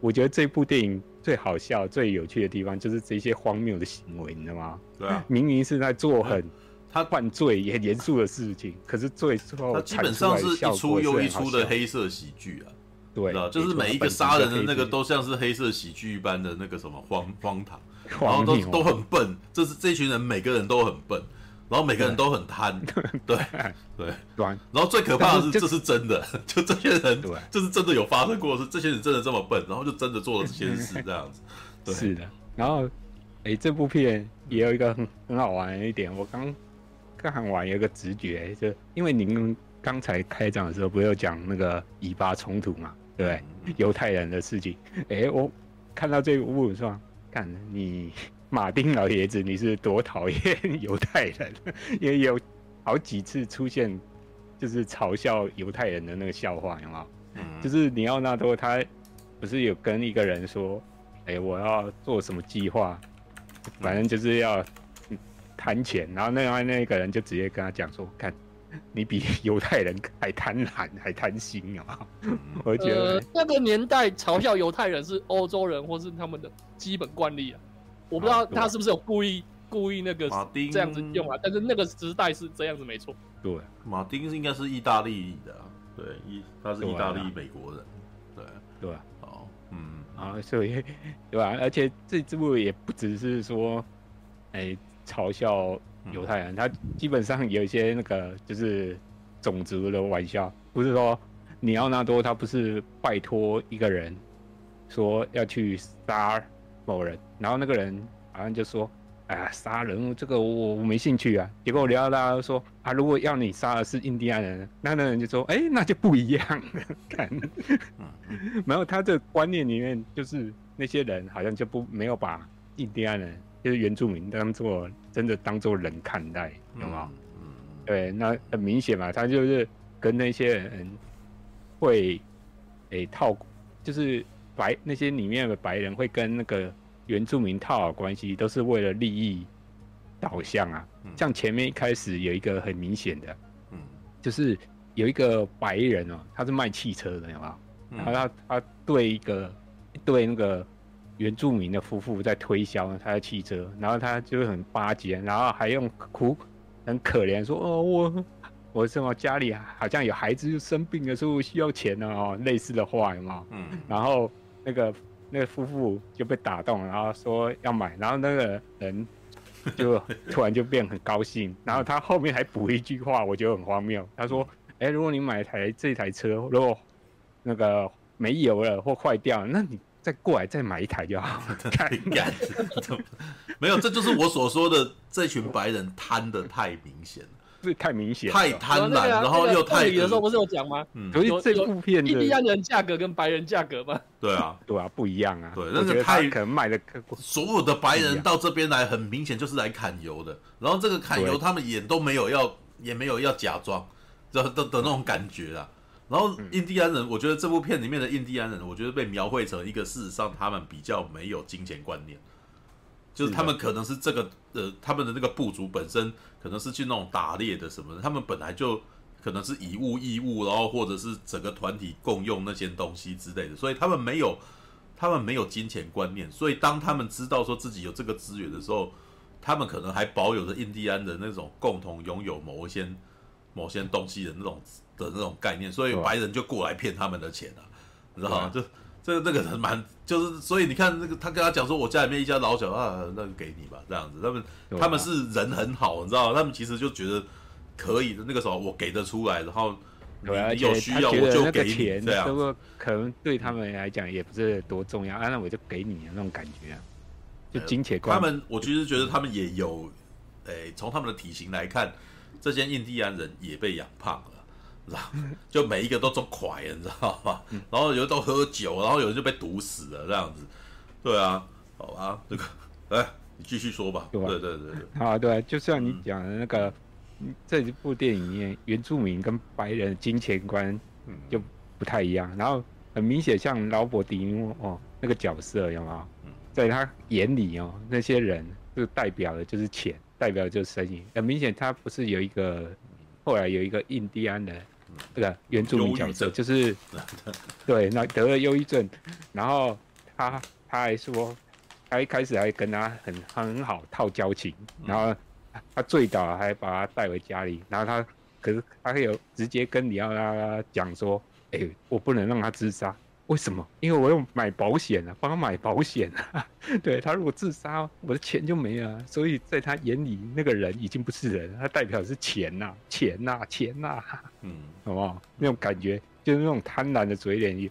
我觉得这部电影最好笑、最有趣的地方，就是这些荒谬的行为，你知道吗？对啊，明明是在做很他犯罪也很严肃的事情，可是最后他基本上是一出又一出的黑色喜剧啊。对，就是每一个杀人的那个都像是黑色喜剧一般的那个什么荒荒唐，然后都都很笨，这是这群人每个人都很笨，然后每个人都很贪，对。对，然后最可怕的是这是真的，就这些人，这是真的有发生过，是这些人真的这么笨，然后就真的做了这些事 这样子，对，是的，然后哎，这部片也有一个很很好玩的一点，我刚看完有一个直觉，就因为您刚才开场的时候不是有讲那个以巴冲突嘛？对，犹太人的事情，哎，我看到这个部分说，看你 马丁老爷子，你是多讨厌犹太人，也有好几次出现，就是嘲笑犹太人的那个笑话，有没有？嗯，就是尼奥纳多他不是有跟一个人说，哎，我要做什么计划，反正就是要谈钱，然后另外那个人就直接跟他讲说，看。你比犹太人还贪婪，还贪心啊！我觉得、呃、那个年代嘲笑犹太人是欧洲人，或是他们的基本惯例啊。我不知道他是不是有故意故意那个这样子用啊？但是那个时代是这样子，没错。对，马丁是应该是意大利的、啊，对，意他是意大利美国人，对对。哦，嗯啊，所以对吧？而且这这部也不只是说，哎、欸，嘲笑。犹太人，他基本上有一些那个就是种族的玩笑，不是说尼奥纳多他不是拜托一个人说要去杀某人，然后那个人好像就说：“哎呀，杀人这个我我没兴趣啊。”结果尼奥纳多说：“啊，如果要你杀的是印第安人，那那人就说：‘哎、欸，那就不一样了。看’看，没有他的观念里面就是那些人好像就不没有把印第安人。”就是原住民当做真的当做人看待，有吗？嗯，对，那很明显嘛，他就是跟那些人会诶、欸、套，就是白那些里面的白人会跟那个原住民套好关系，都是为了利益导向啊。像前面一开始有一个很明显的，嗯，就是有一个白人哦，他是卖汽车的，有吗？然后他他对一个对那个。原住民的夫妇在推销他的汽车，然后他就很巴结，然后还用哭，很可怜说：“哦，我我什么家里好像有孩子就生病了，所以我需要钱哦。”类似的话有没有？嗯。然后那个那个夫妇就被打动，然后说要买，然后那个人就突然就变很高兴，然后他后面还补一句话，我觉得很荒谬。他说：“哎、欸，如果你买台这台车，如果那个没油了或坏掉，那你。”再过来再买一台就好了。太 干，没有，这就是我所说的这群白人贪的太明显了，这太明显，太贪婪，然后又太……有时候不是有讲吗？嗯，所以这部片印第安人价格跟白人价格吗？对啊，对啊，不一样啊。对，那个太可能卖的，所有的白人到这边来，很明显就是来砍油的。然后这个砍油，他们也都没有要，也没有要假装的的的那种感觉啊。然后印第安人，我觉得这部片里面的印第安人，我觉得被描绘成一个事实上他们比较没有金钱观念，就是他们可能是这个呃他们的那个部族本身可能是去那种打猎的什么的，他们本来就可能是以物易物，然后或者是整个团体共用那些东西之类的，所以他们没有他们没有金钱观念，所以当他们知道说自己有这个资源的时候，他们可能还保有着印第安的那种共同拥有某一些某些东西的那种。的那种概念，所以白人就过来骗他们的钱啊，你知道吗？就这个这个人蛮就是，所以你看那个他跟他讲说，我家里面一家老小啊，那就给你吧，这样子。他们他们是人很好，你知道吗？他们其实就觉得可以的。那个时候我给得出来，然后你有需要我就给你这样。不过可能对他们来讲也不是多重要，啊，那我就给你那种感觉啊，就金钱观。他们我其实觉得他们也有，诶，从他们的体型来看，这些印第安人也被养胖了。就每一个都中快，你知道吗？然后有的都喝酒，然后有人就被毒死了，这样子。对啊，好吧，这个，哎，你继续说吧。对对对对。啊，对，就像你讲的那个，嗯、这部电影里面，原住民跟白人的金钱观就不太一样。然后很明显，像劳勃迪尼哦那个角色有没有？在他眼里哦，那些人就代表的就是钱，代表的就是生意。很明显，他不是有一个后来有一个印第安人。这个原住民角色就是，对，那得了忧郁症，然后他他还说，他一开始还跟他很很好套交情，然后他醉倒还把他带回家里，然后他可是他还有直接跟李奥纳多讲说，哎、欸，我不能让他自杀。为什么？因为我要买保险啊，帮他买保险啊。对，他如果自杀，我的钱就没了。所以在他眼里，那个人已经不是人，他代表的是钱呐、啊，钱呐、啊，钱呐、啊。嗯，好不好？那种感觉就是那种贪婪的嘴脸，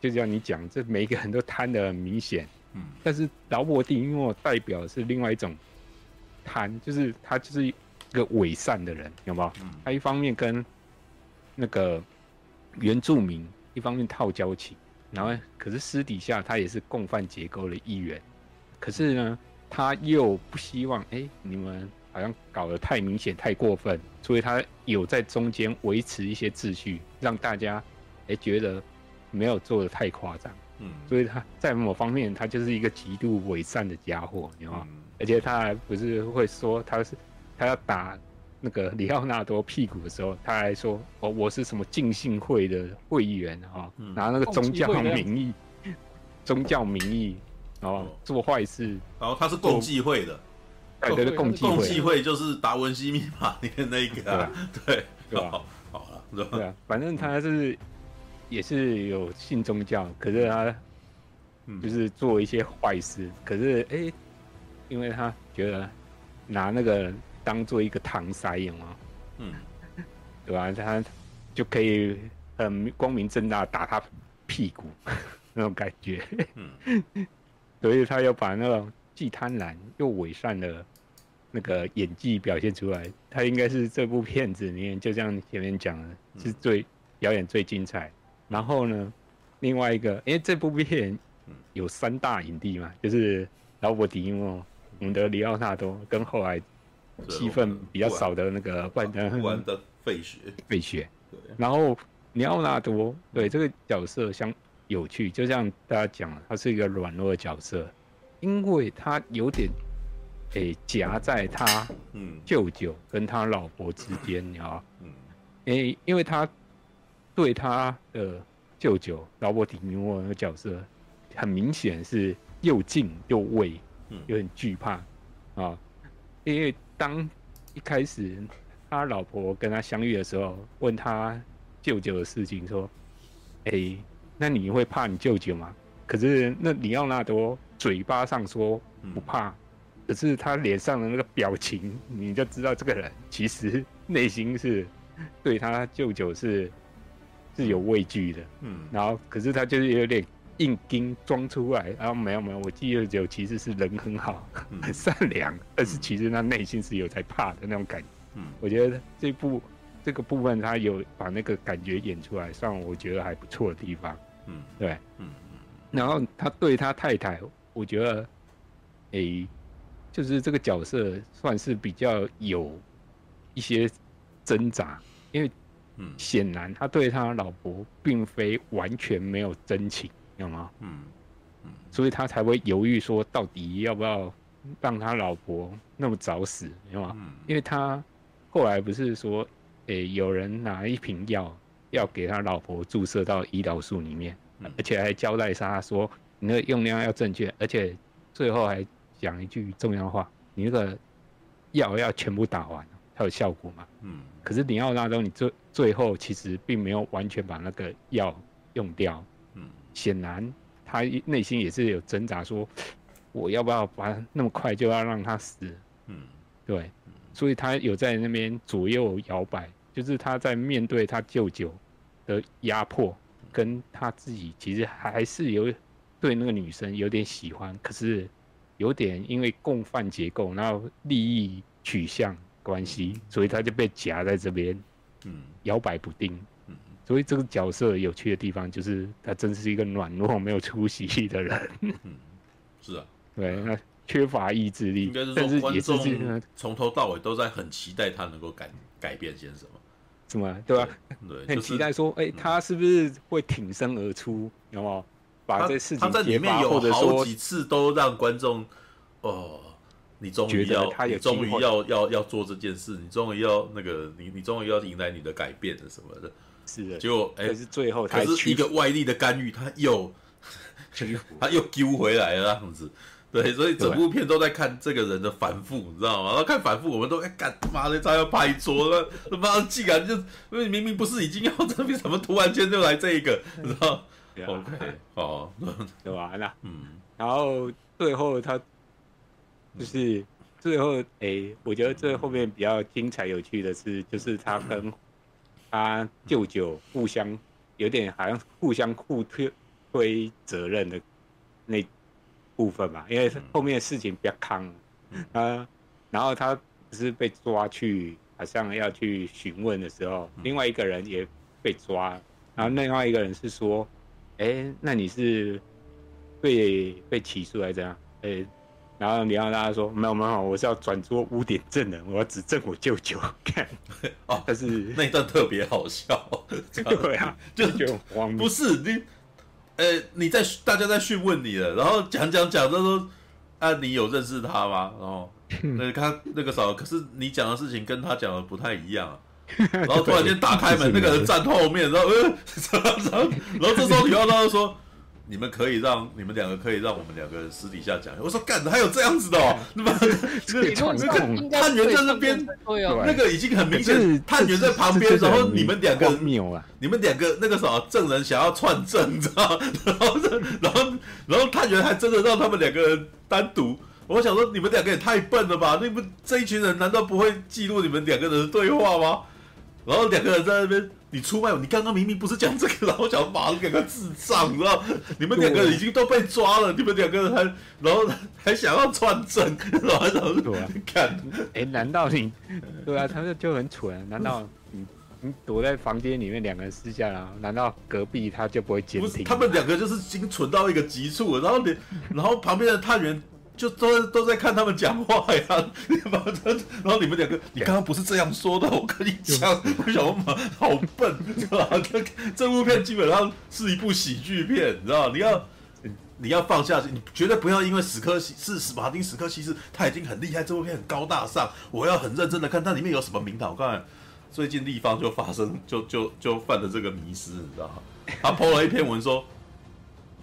就像你讲，这每一个人都贪的很明显。嗯，但是劳勃迪尼沃代表的是另外一种贪，就是他就是一个伪善的人，有没有？嗯，他一方面跟那个原住民一方面套交情。然后，可是私底下他也是共犯结构的一员，可是呢，他又不希望哎，你们好像搞得太明显、太过分，所以他有在中间维持一些秩序，让大家哎觉得没有做的太夸张。嗯，所以他在某方面他就是一个极度伪善的家伙，你知道吗？嗯、而且他还不是会说他是他要打。那个里奥纳多屁股的时候，他还说：“哦，我是什么浸信会的会员哈，拿那个宗教名义，宗教名义，然后做坏事。然后他是共济会的，对对对，共济会，共济会就是达文西密码里面那一个，啊，对，对吧？好了，对啊，反正他是也是有信宗教，可是他就是做一些坏事，可是哎，因为他觉得拿那个。当做一个搪塞用啊，嗯，对吧？他就可以很光明正大打他屁股 那种感觉，嗯，所以他要把那种既贪婪又伪善的那个演技表现出来。他应该是这部片子里面，就像前面讲的，是最表演最精彩。然后呢，另外一个，因为这部片有三大影帝嘛，就是劳勃迪尼沃，我们的里奥纳多跟后来。戏份比较少的那个万能万的费雪，费雪。对，然后尼奥纳多对这个角色相有趣，就像大家讲，他是一个软弱的角色，因为他有点诶夹在他嗯。舅舅跟他老婆之间，你知道嗯，诶，因为他对他的舅舅劳勃迪尼沃那个角色，很明显是又敬又畏，嗯，有点惧怕啊，因为。当一开始他老婆跟他相遇的时候，问他舅舅的事情，说：“哎、欸，那你会怕你舅舅吗？”可是那里奥纳多嘴巴上说不怕，嗯、可是他脸上的那个表情，你就知道这个人其实内心是对他舅舅是是有畏惧的。嗯，然后可是他就是有点。硬钉装出来，然后没有没有，我舅舅其实是人很好，嗯、很 善良，但是其实他内心是有在怕的那种感觉。嗯，我觉得这部这个部分他有把那个感觉演出来，算我觉得还不错的地方。嗯，对，嗯嗯。然后他对他太太，我觉得，诶、欸，就是这个角色算是比较有一些挣扎，因为，嗯，显然他对他老婆并非完全没有真情。有吗？嗯嗯，所以他才会犹豫说，到底要不要让他老婆那么早死？有吗？嗯，因为他后来不是说，诶、欸，有人拿一瓶药要给他老婆注射到胰岛素里面，嗯、而且还交代他说，你那个用量要正确，而且最后还讲一句重要话，你那个药要全部打完才有效果嘛。嗯，可是里奥纳多，你最最后其实并没有完全把那个药用掉。显然，他内心也是有挣扎，说我要不要把那么快就要让他死？嗯，对，所以他有在那边左右摇摆，就是他在面对他舅舅的压迫，跟他自己其实还是有对那个女生有点喜欢，可是有点因为共犯结构，然后利益取向关系，所以他就被夹在这边，嗯，摇摆不定。所以这个角色有趣的地方就是，他真是一个软弱、没有出息的人。嗯，是啊，对，那缺乏意志力。应该是说，观众从头到尾都在很期待他能够改改变些什么，什么，对吧？对，很期待说，哎，他是不是会挺身而出？有没有把这事情？他在里面有好几次都让观众，哦，你终于要，你终于要要要做这件事，你终于要那个，你你终于要迎来你的改变了什么的。是的，结果哎，是最后可是一个外力的干预，他又 他又丢回来了这样子，对，所以整部片都在看这个人的反复，你知道吗？然后看反复，我们都哎干妈的，他要拍桌了，他妈竟然就因为明明不是已经要这边，怎么突然间就来这一个，你知道？OK，哦，对吧？那嗯，然后最后他就是最后哎，我觉得最后面比较精彩有趣的是，就是他跟。他舅舅互相有点好像互相互推推责任的那部分嘛，因为后面的事情比较康，啊，然后他不是被抓去，好像要去询问的时候，另外一个人也被抓，然后另外一个人是说，哎，那你是被被起诉还是怎样？哎。然后你要大家说没有没有，我是要转做污点证人，我要指证我舅舅。看哦，但是那一段特别好笑，对啊，就觉得很荒谬。不是你，呃，你在大家在讯问你了，然后讲讲讲，他说啊，你有认识他吗？然后那他那个啥，可是你讲的事情跟他讲的不太一样啊。然后突然间打开门，那个人站后面，然后呃，然后然后这时候你要他说。你们可以让你们两个可以让我们两个私底下讲。我说干，还有这样子的哦？那么 这个探员在那边，那个已经很明显，探员在旁边，然后你们两个，你们两个那个什么证人想要串证，你知道？然后然后然后探员还真的让他们两个人单独。我想说，你们两个也太笨了吧？那不这一群人难道不会记录你们两个人的对话吗？然后两个人在那边。你出卖我！你刚刚明明不是讲这个，然后讲马上两个智障，你知道？你们两个人已经都被抓了，你们两个人还然后还想要串证，然后然后看，哎，难道你对啊？他们就很蠢，难道你你躲在房间里面两个人私下啊？难道隔壁他就不会监听？他们两个就是已经蠢到一个极处，然后你然后旁边的探员。就都都在看他们讲话呀，然后你们两个，你刚刚不是这样说的，我跟你讲，我想说好笨，是吧？这这部片基本上是一部喜剧片，你知道？你要你要放下去，你绝对不要因为史柯西是马丁史柯西斯，他已经很厉害，这部片很高大上，我要很认真的看它里面有什么名堂。我看最近立方就发生，就就就犯了这个迷思，你知道？他 po 了一篇文说。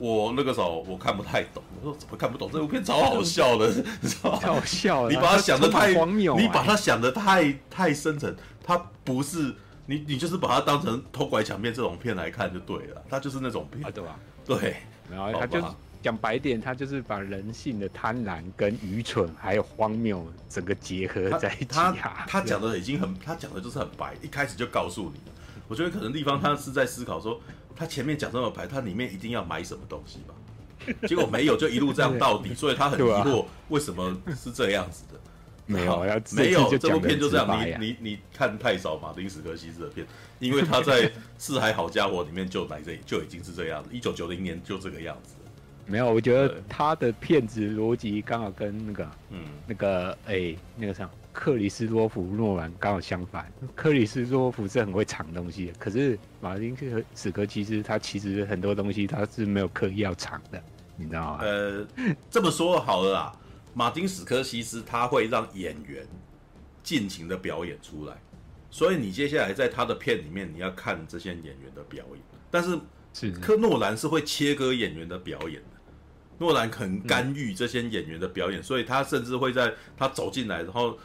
我那个时候我看不太懂，我说怎么看不懂？这部片超好笑的，你知道吗？好笑，你把它想的太荒谬，你把它想的太太深沉，它不是你，你就是把它当成偷拐抢骗这种片来看就对了，它就是那种片，啊、对吧？对，然后他就讲白点，他就是把人性的贪婪跟愚蠢还有荒谬整个结合在一起他。他他讲的已经很，他讲的就是很白，一开始就告诉你。我觉得可能地方他是在思考说。他前面讲这么白，他里面一定要买什么东西吧？结果没有，就一路这样到底，所以他很疑惑为什么是这样子的。没有，没有，这部片就这样。你你你看太少马丁史柯西斯的片，因为他在《四海好家伙》里面就来这里就已经是这样子，一九九零年就这个样子。没有，我觉得他的片子逻辑刚好跟那个嗯那个哎那个啥。克里斯多夫诺兰刚好相反，克里斯多夫是很会藏东西的，可是马丁史柯西斯他其实很多东西他是没有刻意要藏的，你知道吗？呃，这么说好了啦，马丁史柯西斯他会让演员尽情的表演出来，所以你接下来在他的片里面你要看这些演员的表演，但是是科诺兰是会切割演员的表演的，诺兰很干预这些演员的表演，嗯，所以他甚至会在他走进来然后。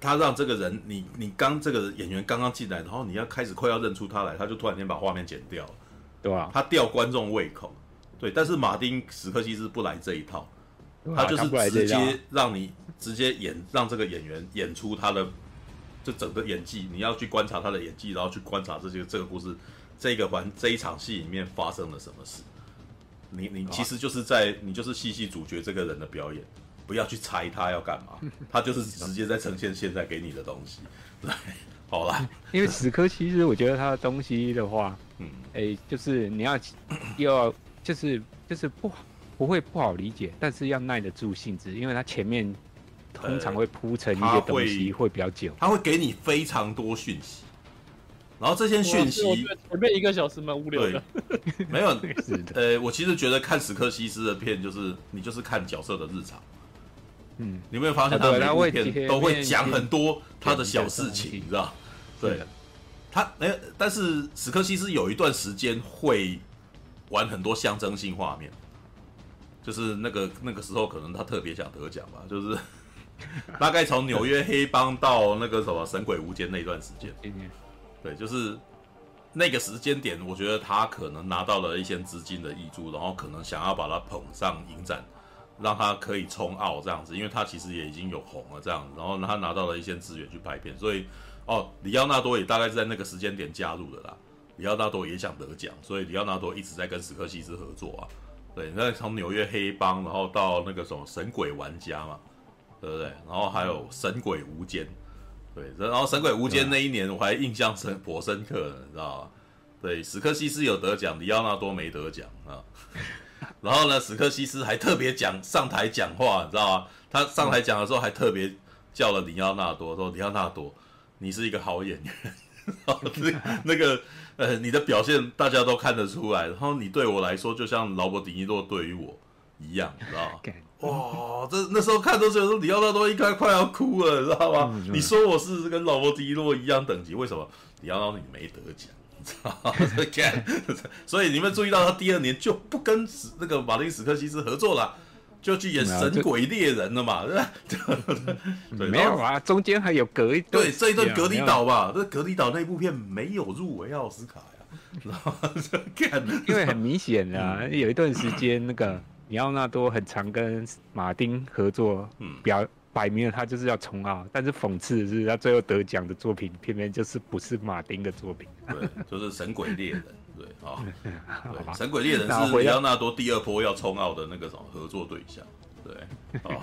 他让这个人，你你刚这个演员刚刚进来，然后你要开始快要认出他来，他就突然间把画面剪掉了，对吧？他吊观众胃口，对，但是马丁史克西斯不来这一套，他就是直接让你直接演，让这个演员演出他的这整个演技，你要去观察他的演技，然后去观察这些这个故事，这个环这一场戏里面发生了什么事。你你其实就是在你就是细细主角这个人的表演，不要去猜他要干嘛，他就是直接在呈现现在给你的东西。对，好啦，因为史柯西斯我觉得他的东西的话，嗯，哎、欸，就是你要又要就是就是不好不会不好理解，但是要耐得住性子，因为他前面通常会铺成一些东西会比较久，他会给你非常多讯息。然后这些讯息，前面一个小时蛮无聊的。没有，呃，我其实觉得看史柯西斯的片，就是你就是看角色的日常。嗯，你有没有发现他每部片都会讲很多他的小事情，你知道？对，他哎，但是史克西斯有一段时间会玩很多象征性画面，就是那个那个时候可能他特别想得奖吧，就是 大概从纽约黑帮到那个什么神鬼无间那段时间。对，就是那个时间点，我觉得他可能拿到了一些资金的挹注，然后可能想要把它捧上影展，让他可以冲奥这样子，因为他其实也已经有红了这样子，然后他拿到了一些资源去拍片，所以哦，里奥纳多也大概是在那个时间点加入的啦。里奥纳多也想得奖，所以里奥纳多一直在跟史克西斯合作啊。对，那从纽约黑帮，然后到那个什么神鬼玩家嘛，对不对？然后还有神鬼无间。对，然后《神鬼无间》那一年我还印象深颇深刻，你知道吗？对，史克西斯有得奖，里奥纳多没得奖啊。然后呢，史克西斯还特别讲上台讲话，你知道吗？他上台讲的时候还特别叫了里奥纳多，说：“里奥纳多，你是一个好演员，然后那个呃，你的表现大家都看得出来。然后你对我来说，就像劳勃·迪尼洛对于我一样，你知道吗？”哇，这那时候看都觉得说里奥纳多应该快要哭了，知道吗？嗯、你说我是跟劳勃迪诺一样等级，为什么里奥纳多你没得奖？你知道吗？所以你们注意到他第二年就不跟史那个马丁史克西斯合作了，就去演神鬼猎人了嘛？对吧？没有啊，中间还有隔一对这一段隔离岛吧？这隔离岛那部片没有入围奥斯卡呀，知道吗？因为很明显啊，嗯、有一段时间那个。里奥纳多很常跟马丁合作，表摆明了他就是要冲奥，但是讽刺的是，他最后得奖的作品偏偏就是不是马丁的作品。对，就是《神鬼猎人》。对，好，《神鬼猎人》是里奥纳多第二波要冲奥的那个什么合作对象。对，哦，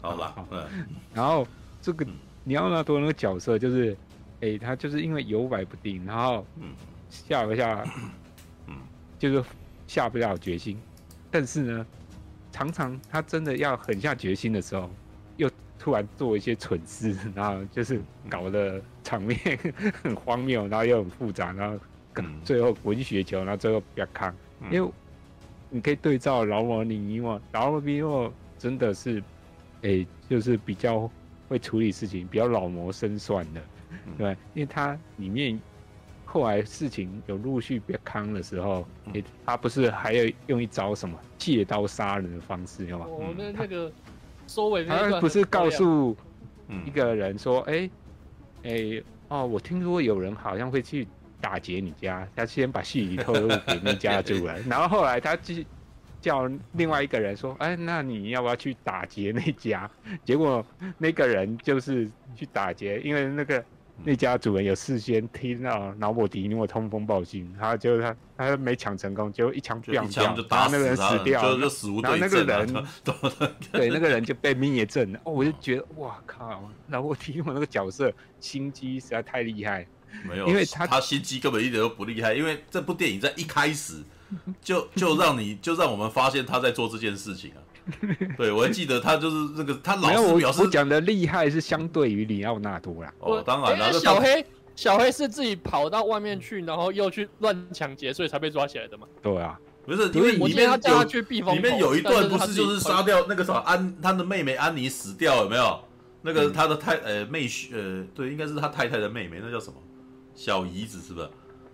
好吧，嗯。然后这个里奥纳多那个角色就是，哎，他就是因为摇摆不定，然后下不下，嗯就是下不了决心。但是呢，常常他真的要狠下决心的时候，又突然做一些蠢事，然后就是搞得场面 很荒谬，然后又很复杂，然后最后滚雪球，然后最后比较康。因为你可以对照劳勃迪尼洛，劳勃迪尼洛真的是，哎、欸，就是比较会处理事情，比较老谋深算的，对，因为他里面。后来事情有陆续变康的时候，欸，他不是还要用一招什么借刀杀人的方式，有吗？我们那个收尾，他不是告诉一个人说，哎，哎，欸，哦，我听说有人好像会去打劫你家，他先把细节透露给那家主人，然后后来他就叫另外一个人说，哎，那你要不要去打劫那家？结果那个人就是去打劫，因为那个。那家主人有事先听到劳勃迪尼洛通风报信，他就他他没抢成功，结果一枪一枪就打死那个人死掉，就就死无对证。然后那个人，对那个人就被灭证了。哦，我就觉得哇靠，劳勃迪尼洛那个角色心机实在太厉害。没有，因为他他心机根本一点都不厉害，因为这部电影在一开始就就让你就让我们发现他在做这件事情啊。对，我还记得他就是那个，他老是表示我讲的厉害是相对于里奥纳多啦。哦，当然了，小黑小黑是自己跑到外面去，然后又去乱抢劫，所以才被抓起来的嘛。对啊，不是因为里面他叫他去避风，里面有一段不是就是杀掉那个什么安他的妹妹安妮死掉有没有？那个他的太呃妹婿呃对，应该是他太太的妹妹，那叫什么小姨子是不是？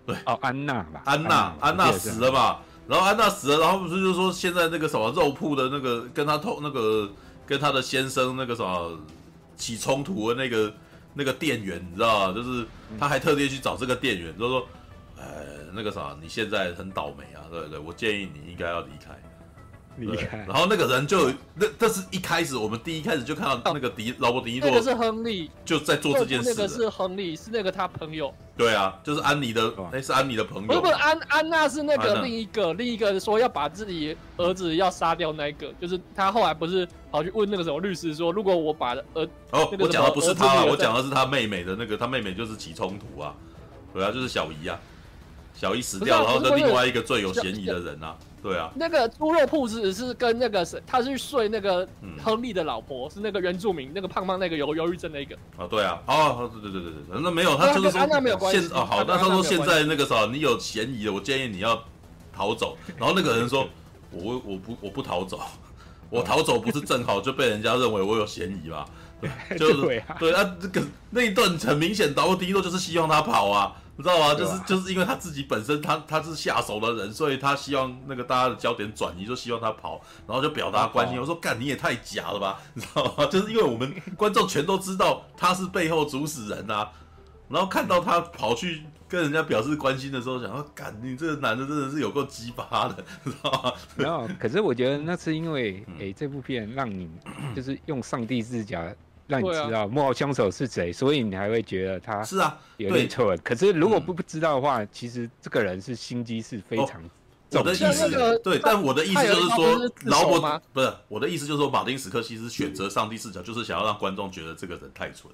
对哦，安娜吧，安娜安娜死了嘛。然后安娜死了，然后不是就说现在那个什么肉铺的那个跟他偷那个跟他的先生那个什么起冲突的那个那个店员，你知道吗？就是他还特地去找这个店员，就说呃，那个啥，你现在很倒霉啊，对对，我建议你应该要离开。离开，然后那个人就那，这是一开始我们第一开始就看到那个迪劳勃迪尼洛，那个是亨利，就在做这件事。那个是亨利，是那个他朋友。对啊，就是安妮的，那是安妮的朋友。不是不，安安娜是那个另一个另一个说要把自己儿子要杀掉那个，就是他后来不是跑去问那个什么律师说，如果我把儿哦，我讲的不是他，我讲的是他妹妹的那个，他妹妹就是起冲突啊，对啊，就是小姨啊，小姨死掉，然后跟另外一个最有嫌疑的人啊。对啊，那个猪肉铺子是跟那个谁，他是去睡那个亨利的老婆，嗯、是那个原住民，那个胖胖那个有忧郁症那个。啊，对啊，哦，对对对对对，那没有，他就是说现哦好，那他说现在那个啥，你有嫌疑的，我建议你要逃走。然后那个人说，我我不我不逃走，我逃走不是正好就被人家认为我有嫌疑吗？对，就是对啊，对啊，这个那一段很明显，然后第一段就是希望他跑啊。你知道吗？就是就是因为他自己本身他他是下手的人，所以他希望那个大家的焦点转移，就希望他跑，然后就表达关心。我说干你也太假了吧，你知道吗？就是因为我们观众全都知道他是背后主使人啊，然后看到他跑去跟人家表示关心的时候，想要干你这个男的真的是有够鸡巴的，知道吗？然后可是我觉得那是因为诶这部片让你就是用上帝视角。让你知道幕后凶手是谁，所以你还会觉得他是啊有点错。可是如果不不知道的话，其实这个人是心机是非常重。我的意思对，但我的意思就是说，劳勃不是我的意思就是说，马丁史克西斯选择上帝视角，就是想要让观众觉得这个人太蠢，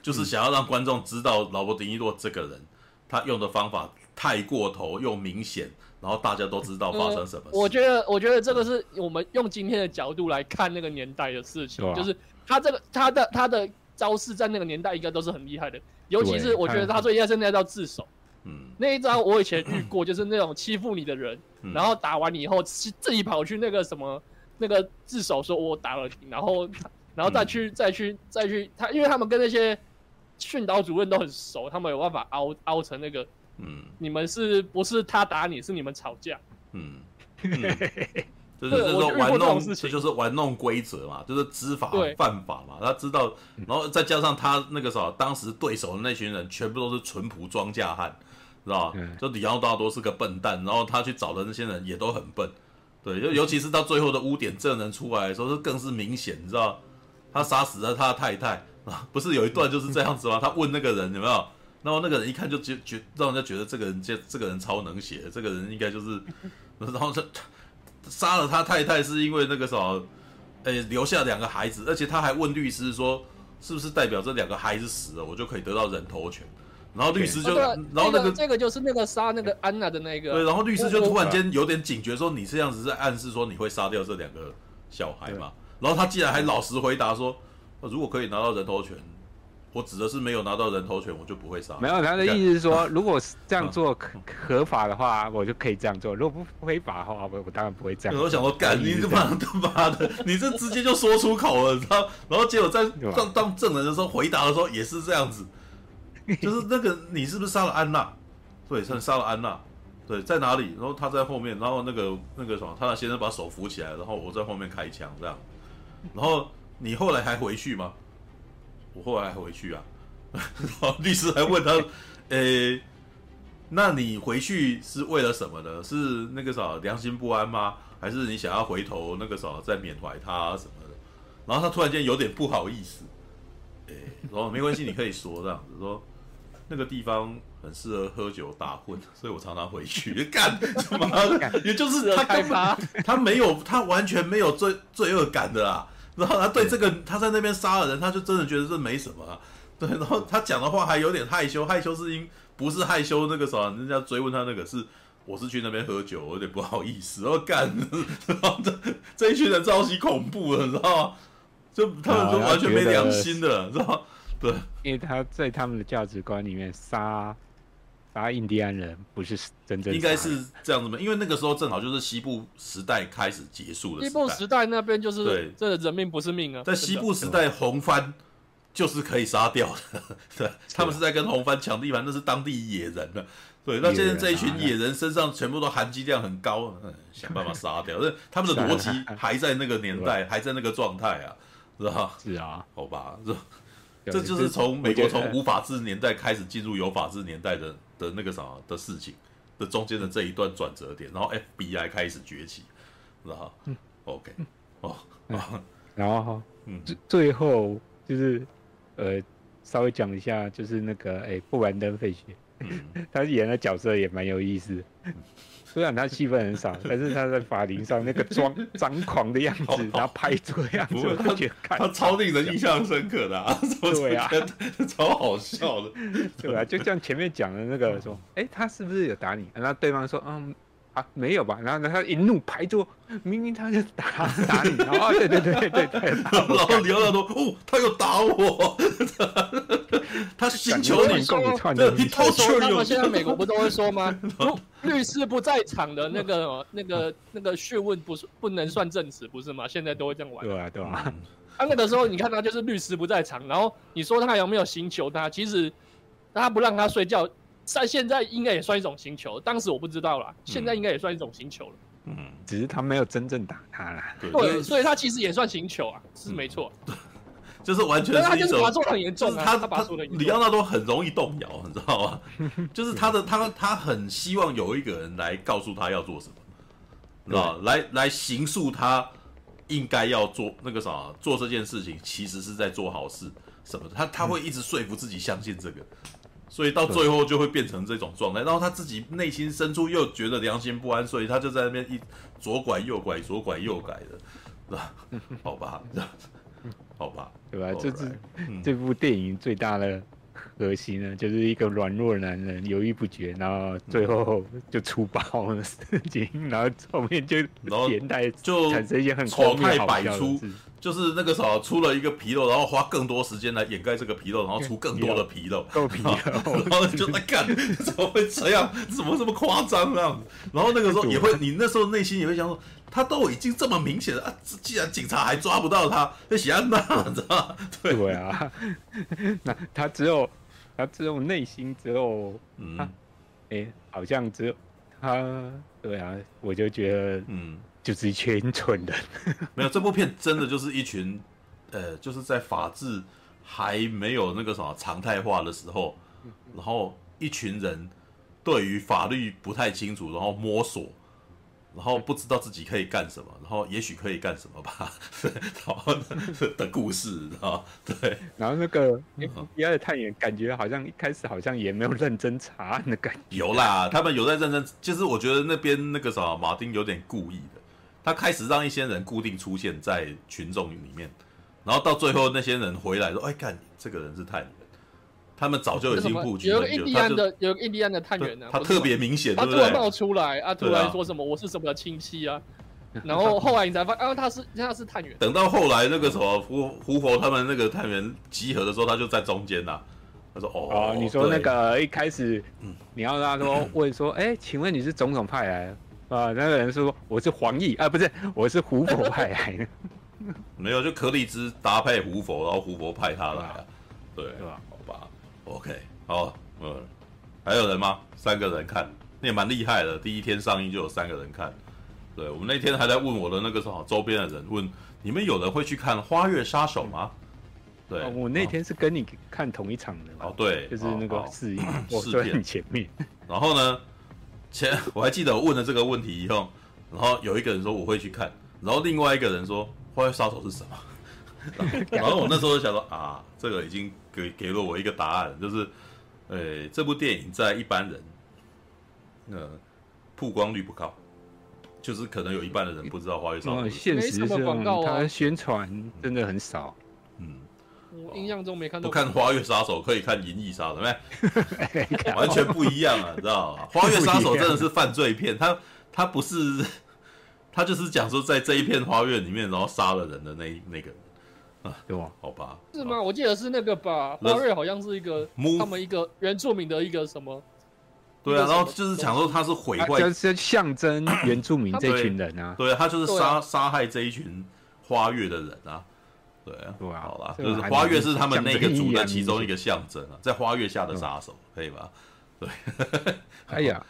就是想要让观众知道劳勃迪尼洛这个人他用的方法太过头又明显，然后大家都知道发生什么事。我觉得，我觉得这个是我们用今天的角度来看那个年代的事情，就是。他这个他的他的招式在那个年代应该都是很厉害的，尤其是我觉得他最厉害是那招自首。嗯，那一招我以前遇过，就是那种欺负你的人，嗯、然后打完你以后自己跑去那个什么那个自首，说我打了你，然后然后再去、嗯、再去再去他，因为他们跟那些训导主任都很熟，他们有办法凹凹成那个，嗯，你们是不是他打你，是你们吵架？嗯。嗯 就是就是说玩弄，这就是玩弄规则嘛，就是知法犯法嘛。他知道，然后再加上他那个啥，当时对手的那群人全部都是淳朴庄稼汉，知道吧？就里奥纳多是个笨蛋，然后他去找的那些人也都很笨。对，就尤其是到最后的污点证人出来的时候，是更是明显，你知道，他杀死了他的太太啊，不是有一段就是这样子吗？他问那个人有没有，然后那个人一看就觉觉让人家觉得这个人这这个人超能写，这个人应该就是，然后他。杀了他太太是因为那个什么，呃，留下两个孩子，而且他还问律师说，是不是代表这两个孩子死了，我就可以得到人头权？然后律师就，然后那个这个就是那个杀那个安娜的那个，对，然后律师就突然间有点警觉，说你这样子是暗示说你会杀掉这两个小孩嘛？然后他竟然还老实回答说，如果可以拿到人头权。我指的是没有拿到人头权，我就不会杀。没有，他的意思是说，如果这样做合合法的话，我就可以这样做；如果不非法的话，我我当然不会这样。我想说，干你他妈他妈的，你这直接就说出口了，你知道？然后结果在当当证人的时候回答的时候也是这样子，就是那个你是不是杀了安娜？对，是杀了安娜。对，在哪里？然后他在后面，然后那个那个什么，他的先生把手扶起来，然后我在后面开枪这样。然后你后来还回去吗？我后来还回去啊，然后律师还问他，诶、欸，那你回去是为了什么呢？是那个啥良心不安吗？还是你想要回头那个啥再缅怀他什么的？然后他突然间有点不好意思，诶、欸，说没关系，你可以说这样子说，那个地方很适合喝酒打混，所以我常常回去 干什么？也就是他根本他没有他完全没有罪罪恶感的啦。然后他对这个他在那边杀了人，他就真的觉得这没什么啊。对，然后他讲的话还有点害羞，害羞是因不是害羞那个啥，人家追问他那个是我是去那边喝酒，我有点不好意思。然后干，然后这这一群人超级恐怖的，你知道吗？就他们都完全没良心的，知道吗？对，因为他在他们的价值观里面杀。杀印第安人不是真正，应该是这样子吗？因为那个时候正好就是西部时代开始结束的时代。西部时代那边就是对，这人命不是命啊。在西部时代，红番就是可以杀掉的。对，他们是在跟红番抢地盘，那是当地野人了。对，那现在这一群野人身上全部都含金量很高，嗯，想办法杀掉。那他们的逻辑还在那个年代，还在那个状态啊，是吧？是啊，好吧，这这就是从美国从无法治年代开始进入有法治年代的。的那个啥的事情的中间的这一段转折点，然后 FBI 开始崛起，然后、嗯？OK，哦，然后嗯，最最后就是呃，稍微讲一下，就是那个哎，布兰登·费雪，他演的角色也蛮有意思。虽然他戏份很少，但是他在法庭上那个装 张狂的样子，然后拍桌样子，我觉得他超令人印象深刻的啊！对啊，超好笑的，对啊，就像前面讲的那个说，哎，他是不是有打你？然后对方说，嗯。啊，没有吧？然后呢，他一怒拍桌，明明他就打打你，然后对对对对对，然后刘德说，哦，他又打我，他星球你够你串的，你偷球他们现在美国不都会说吗？律师不在场的那个那个那个讯问不是不能算证词，不是吗？现在都会这样玩。对啊，对啊。他那个时候你看他就是律师不在场，然后你说他有没有寻求他？其实他不让他睡觉。在现在应该也算一种刑求，当时我不知道啦，现在应该也算一种刑求了。嗯，只是他没有真正打他啦。对，所以他其实也算刑求啊，是没错。就是完全是一种，他就是把做很严重，他他李奥纳多很容易动摇，你知道吗？就是他的他他很希望有一个人来告诉他要做什么，啊，来来形塑他应该要做那个啥，做这件事情其实是在做好事什么的，他他会一直说服自己相信这个。所以到最后就会变成这种状态，然后他自己内心深处又觉得良心不安，所以他就在那边一左拐右拐，左拐右拐的，是吧？好吧，好吧，对吧？这是这部电影最大的核心呢，就是一个软弱男人犹豫不决，然后最后就出包的事情，然后后面就连带就产生一些很丑态百出。就是那个时候出了一个纰漏，然后花更多时间来掩盖这个纰漏，然后出更多的纰漏，够纰漏，然后就在干，怎么会这样？怎么这么夸张啊？然后那个时候也会，你那时候内心也会想说，他都已经这么明显了啊，既然警察还抓不到他，那喜安娜，你知道对对啊，那他只有他只有内心只有嗯，哎，好像只有他，对啊，我就觉得嗯。就是一群蠢人，没有这部片真的就是一群，呃，就是在法治还没有那个什么常态化的时候，然后一群人对于法律不太清楚，然后摸索，然后不知道自己可以干什么，然后也许可以干什么吧，然后的故事，知道对。然后那个第二的探员感觉好像一开始好像也没有认真查案的感觉。有啦，他们有在认真，就是我觉得那边那个什么马丁有点故意的。他开始让一些人固定出现在群众里面，然后到最后那些人回来说：“哎，看这个人是探员。”他们早就已经布局了。有个印第安的，有个印第安的探员呢，他特别明显，他突然冒出来啊，突然说什么“我是什么的亲戚啊”，然后后来你才发现啊，他是他是探员。等到后来那个什么胡胡佛他们那个探员集合的时候，他就在中间呐。他说：“哦，你说那个一开始，你要让他说 问说，哎，请问你是总统派来？”啊，那个人说我是黄奕啊，不是，我是胡佛派来的。没有，就柯立芝搭配胡佛，然后胡佛派他来啊。对，对吧？好吧，OK，好，嗯，还有人吗？三个人看，那也蛮厉害的。第一天上映就有三个人看。对，我们那天还在问我的那个什么周边的人，问你们有人会去看《花月杀手》吗？对，我那天是跟你看同一场的。哦，对，就是那个试映，我在很前面。然后呢？前我还记得我问了这个问题以后，然后有一个人说我会去看，然后另外一个人说《花月杀手》是什么？然后我那时候就想说啊，这个已经给给了我一个答案，就是，呃，这部电影在一般人，呃，曝光率不高，就是可能有一半的人不知道《花月杀手》。现实上，他宣传真的很少。我印象中没看到。不看《花月杀手》可以看《银翼杀手》没？完全不一样啊，你知道吗？《花月杀手》真的是犯罪片，他他不是，他就是讲说在这一片花月里面，然后杀了人的那那个人啊，对吧？好吧？是吗？我记得是那个吧，花月好像是一个他们一个原住民的一个什么？对啊，然后就是讲说他是毁坏，就是象征原住民这群人啊，对啊，他就是杀杀害这一群花月的人啊。对啊，对啊，好吧，就是花月是他们那个族的其中一个象征啊，在花月下的杀手，可以吧？对，哎呀，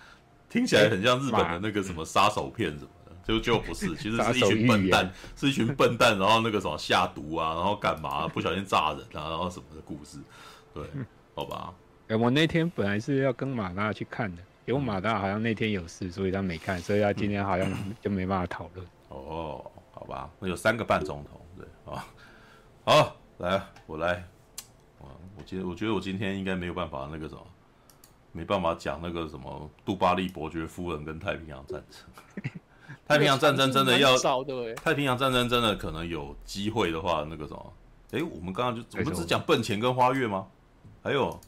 听起来很像日本的那个什么杀手片什么的，就就不是，其实是一群笨蛋，是一群笨蛋，然后那个什么下毒啊，然后干嘛，不小心炸人啊，然后什么的故事，对，好吧，哎，我那天本来是要跟马大去看的，结果马大好像那天有事，所以他没看，所以他今天好像就没办法讨论。哦，好吧，那有三个半钟头。好，来，我来。我今我觉得我今天应该没有办法那个什么，没办法讲那个什么杜巴利伯爵夫人跟太平洋战争。太平洋战争真的要，太平洋战争真的可能有机会的话，那个什么，哎，我们刚刚就我们只讲笨钱跟花月吗？还有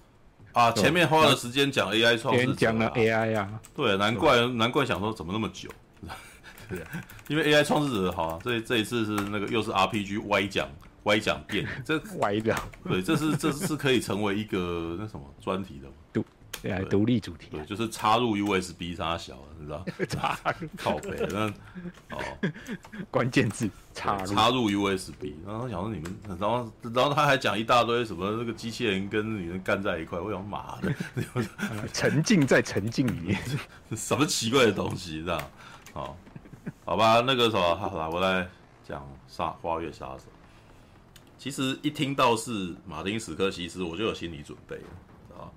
啊，前面花了时间讲 AI 创世者，讲了 AI 啊，对，难怪难怪想说怎么那么久，对，因为 AI 创始者好啊，这这一次是那个又是 RPG 歪讲歪讲变，这歪讲，对，这是这是可以成为一个那什么专题的独？对啊，独立主题，对，就是插入 USB 插小，你知道？插入。靠背，那哦，关键字插入。插入 USB，然后想说你们，然后然后他还讲一大堆什么那个机器人跟女人干在一块，我想妈的，沉浸在沉浸里面，什么奇怪的东西，这样？好，好吧，那个什么，好啦，我来讲杀花月杀手。其实一听到是马丁史科西斯，我就有心理准备了。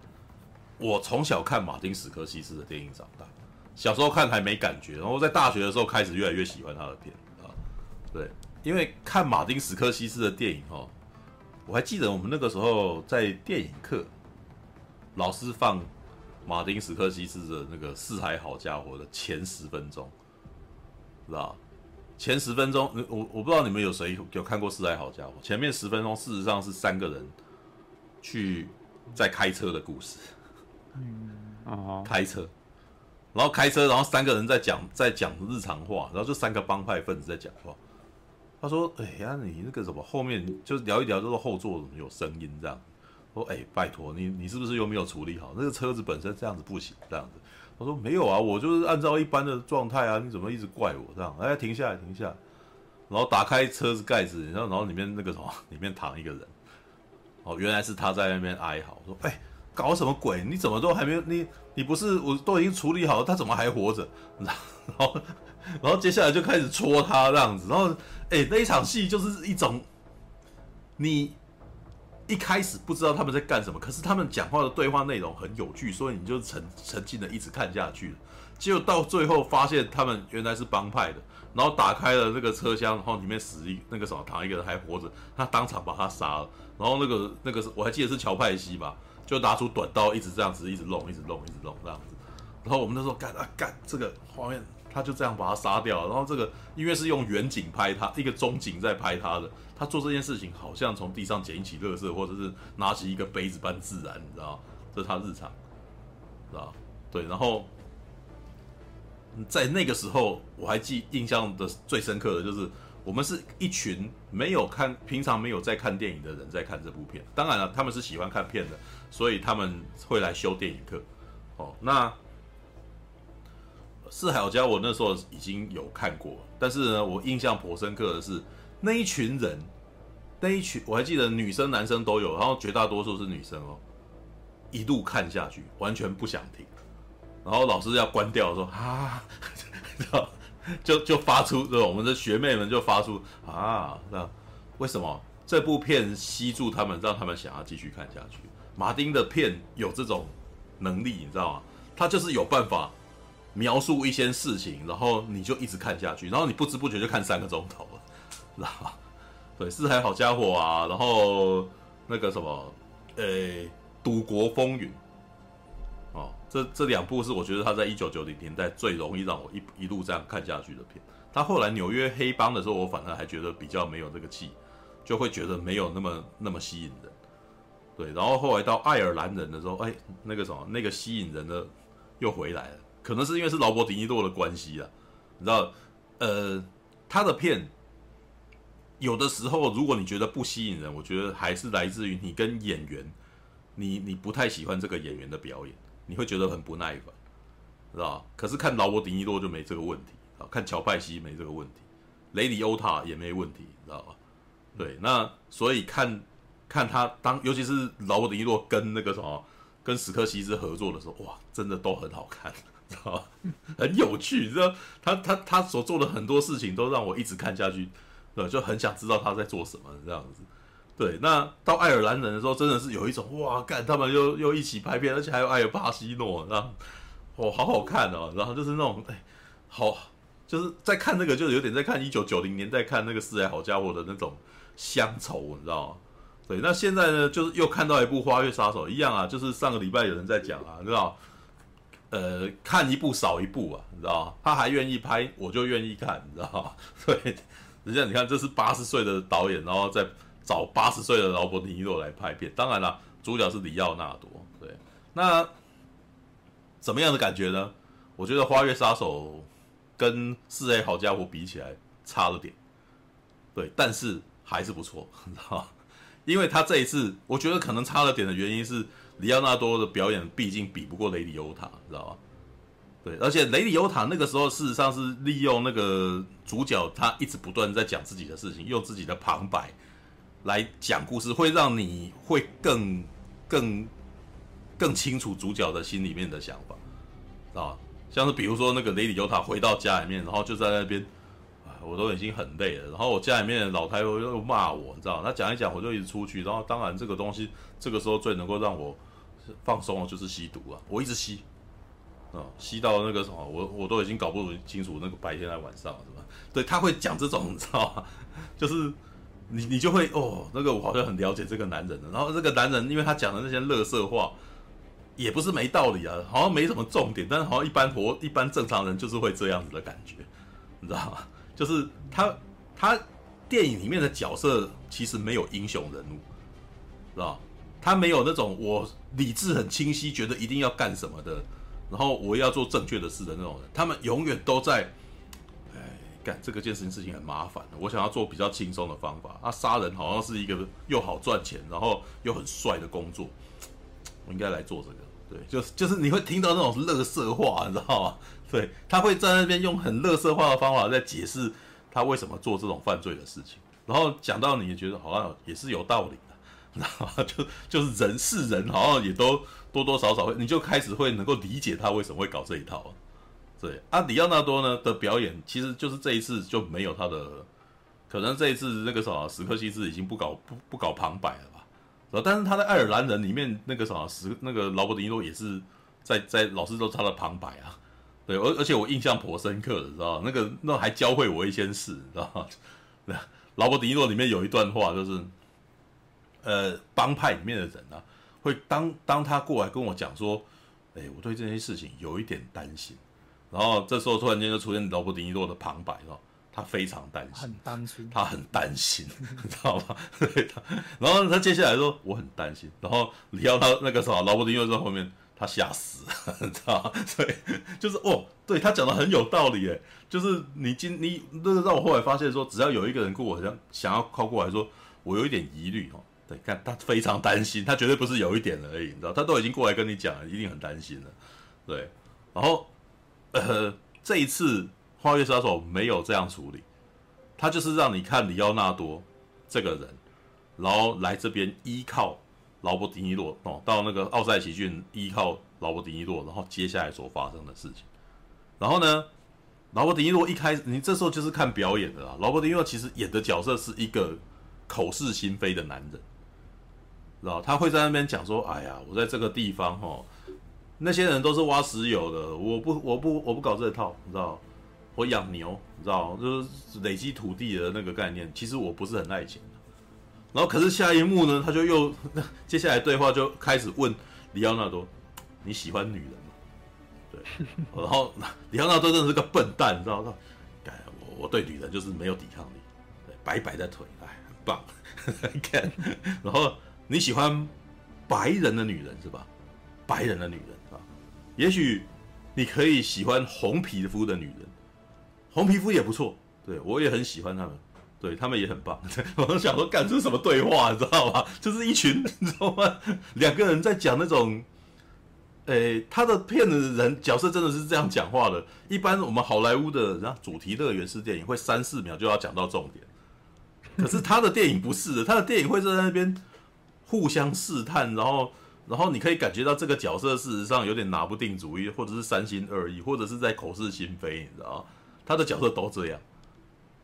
我从小看马丁·史科西斯的电影长大，小时候看还没感觉，然后在大学的时候开始越来越喜欢他的片啊。对，因为看马丁·史科西斯的电影哦，我还记得我们那个时候在电影课，老师放马丁·史科西斯的那个《四海好家伙》的前十分钟，知道前十分钟，我我不知道你们有谁有看过《四海好家伙》？前面十分钟事实上是三个人去在开车的故事。嗯，哦，开车，然后开车，然后三个人在讲在讲日常话，然后就三个帮派分子在讲话。他说：“哎呀，你那个什么后面就聊一聊，就是后座怎么有声音这样？说哎，拜托你，你是不是又没有处理好那个车子本身这样子不行这样子？”我说：“没有啊，我就是按照一般的状态啊，你怎么一直怪我这样？哎，停下来，停下来，然后打开车子盖子，然后然后里面那个什么，里面躺一个人，哦，原来是他在那边哀嚎，说哎。”搞什么鬼？你怎么都还没有？你你不是我都已经处理好了，他怎么还活着？然后然后接下来就开始戳他这样子，然后哎、那一场戏就是一种，你一开始不知道他们在干什么，可是他们讲话的对话内容很有趣，所以你就沉沉浸的一直看下去。结果到最后发现他们原来是帮派的，然后打开了那个车厢，然后里面死一那个什么躺一个人还活着，他当场把他杀了。然后那个那个是我还记得是乔派西吧。就拿出短刀，一直这样子，一直弄，一直弄，一直弄这样子。然后我们那时候干啊干这个画面，他就这样把他杀掉。然后这个因为是用远景拍他，一个中景在拍他的，他做这件事情好像从地上捡起垃圾，或者是拿起一个杯子般自然，你知道？这是他日常，知道对，然后在那个时候，我还记印象的最深刻的就是。我们是一群没有看、平常没有在看电影的人在看这部片。当然了，他们是喜欢看片的，所以他们会来修电影课。哦，那《四海好家》我那时候已经有看过，但是呢，我印象颇深刻的是那一群人，那一群我还记得女生、男生都有，然后绝大多数是女生哦，一路看下去，完全不想停。然后老师要关掉，说啊，就就发出，对，我们的学妹们就发出啊，那为什么这部片吸住他们，让他们想要继续看下去？马丁的片有这种能力，你知道吗？他就是有办法描述一些事情，然后你就一直看下去，然后你不知不觉就看三个钟头了，知道吗？对，四海好家伙啊，然后那个什么，呃，赌国风云。哦这这两部是我觉得他在一九九零年代最容易让我一一路这样看下去的片。他后来纽约黑帮的时候，我反而还觉得比较没有这个气，就会觉得没有那么那么吸引人。对，然后后来到爱尔兰人的时候，哎，那个什么，那个吸引人的又回来了。可能是因为是劳勃迪尼洛的关系啊，你知道，呃，他的片有的时候如果你觉得不吸引人，我觉得还是来自于你跟演员，你你不太喜欢这个演员的表演。你会觉得很不耐烦，知道吧？可是看劳勃·迪尼洛就没这个问题啊，看乔派西没这个问题，雷里欧塔也没问题，知道吧？对，那所以看看他当，尤其是劳勃·迪尼洛跟那个什么，跟史克西斯合作的时候，哇，真的都很好看，知道吧？很有趣，知道他他他所做的很多事情都让我一直看下去，对，就很想知道他在做什么这样子。对，那到爱尔兰人的时候，真的是有一种哇，干他们又又一起拍片，而且还有艾尔巴西诺，然后哦，好好看哦，然后就是那种哎，好，就是在看那个，就是有点在看一九九零年代看那个《四海好家伙》的那种乡愁，你知道吗？对，那现在呢，就是又看到一部《花月杀手》，一样啊，就是上个礼拜有人在讲啊，你知道，呃，看一部少一部啊，你知道他还愿意拍，我就愿意看，你知道 对，人家你看，这是八十岁的导演，然后在。找八十岁的劳勃·迪尼洛来拍片，当然了，主角是里奥纳多。对，那怎么样的感觉呢？我觉得《花月杀手》跟《四 A 好家伙》比起来差了点，对，但是还是不错，你知道吗？因为他这一次，我觉得可能差了点的原因是，里奥纳多的表演毕竟比不过雷里欧塔，知道吗？对，而且雷里欧塔那个时候事实上是利用那个主角，他一直不断在讲自己的事情，用自己的旁白。来讲故事会让你会更、更、更清楚主角的心里面的想法，啊，像是比如说那个雷里尤塔回到家里面，然后就在那边，我都已经很累了，然后我家里面老太婆又骂我，你知道，他讲一讲我就一直出去，然后当然这个东西这个时候最能够让我放松的就是吸毒啊，我一直吸，啊，吸到那个什么，我我都已经搞不清楚那个白天还是晚上是吧？对，他会讲这种，你知道吗？就是。你你就会哦，那个我好像很了解这个男人的，然后这个男人因为他讲的那些乐色话，也不是没道理啊，好像没什么重点，但是好像一般活一般正常人就是会这样子的感觉，你知道吗？就是他他电影里面的角色其实没有英雄人物，知道他没有那种我理智很清晰，觉得一定要干什么的，然后我要做正确的事的那种人，他们永远都在。哎干这个件事情事情很麻烦的，我想要做比较轻松的方法。啊，杀人好像是一个又好赚钱，然后又很帅的工作，我应该来做这个。对，就是就是你会听到那种乐色话，你知道吗？对，他会在那边用很乐色话的方法在解释他为什么做这种犯罪的事情，然后讲到你也觉得好像也是有道理的，你知道吗？就就是人是人，好像也都多多少少会，你就开始会能够理解他为什么会搞这一套。对，啊，里奥纳多呢的表演，其实就是这一次就没有他的，可能这一次那个什么史克西斯已经不搞不不搞旁白了吧？但是他在爱尔兰人里面那个什么史那个劳勃迪尼洛也是在在老师都他的旁白啊，对，而而且我印象颇深刻的，知道那个那还教会我一些事，知道吗？劳勃迪尼洛里面有一段话就是，呃，帮派里面的人啊，会当当他过来跟我讲说，哎，我对这些事情有一点担心。然后这时候突然间就出现劳勃·迪尼洛的旁白了，他非常担心，很担心，他很担心，你知道吗？对，然后他接下来说我很担心，然后你要他那个什么劳勃·迪尼洛在后面，他吓死了，你知道吗？对，就是哦，对他讲的很有道理诶，就是你今你那个让我后来发现说，只要有一个人跟我想想要靠过来说，我有一点疑虑哦，对，看他非常担心，他绝对不是有一点而已，你知道，他都已经过来跟你讲了，一定很担心了，对，然后。呃，这一次《花月杀手》没有这样处理，他就是让你看里奥纳多这个人，然后来这边依靠劳勃·迪尼洛哦，到那个奥赛奇郡依靠劳勃·迪尼洛，然后接下来所发生的事情。然后呢，劳勃·迪尼洛一开始，你这时候就是看表演的啦。劳勃·迪尼洛其实演的角色是一个口是心非的男人，知道他会在那边讲说：“哎呀，我在这个地方哦。”那些人都是挖石油的，我不，我不，我不搞这套，你知道？我养牛，你知道？就是累积土地的那个概念。其实我不是很爱钱。然后，可是下一幕呢，他就又 接下来对话就开始问里奥纳多：“你喜欢女人吗？”对，然后里奥纳多真的是个笨蛋，你知道吗？我我对女人就是没有抵抗力，对，白白的腿，哎，很棒。看，然后你喜欢白人的女人是吧？白人的女人啊。也许你可以喜欢红皮肤的女人，红皮肤也不错，对，我也很喜欢他们，对，他们也很棒。我都想说，干出什么对话，你知道吧？就是一群，你知道吗？两个人在讲那种，诶，他的骗的人角色真的是这样讲话的。一般我们好莱坞的，然后主题乐园式电影会三四秒就要讲到重点，可是他的电影不是的，他的电影会在那边互相试探，然后。然后你可以感觉到这个角色事实上有点拿不定主意，或者是三心二意，或者是在口是心非，你知道？他的角色都这样，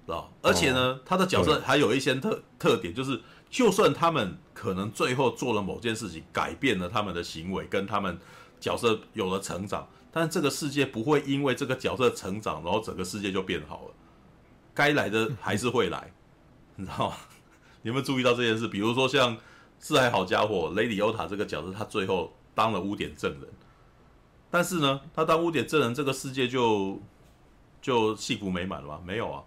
知道？而且呢，他的角色还有一些特特点，就是就算他们可能最后做了某件事情，改变了他们的行为，跟他们角色有了成长，但这个世界不会因为这个角色成长，然后整个世界就变好了。该来的还是会来，你知道吗？你有没有注意到这件事？比如说像《四海好家伙》雷里欧塔这个角色，他最后当了污点证人，但是呢，他当污点证人，这个世界就就幸福美满了吗？没有啊。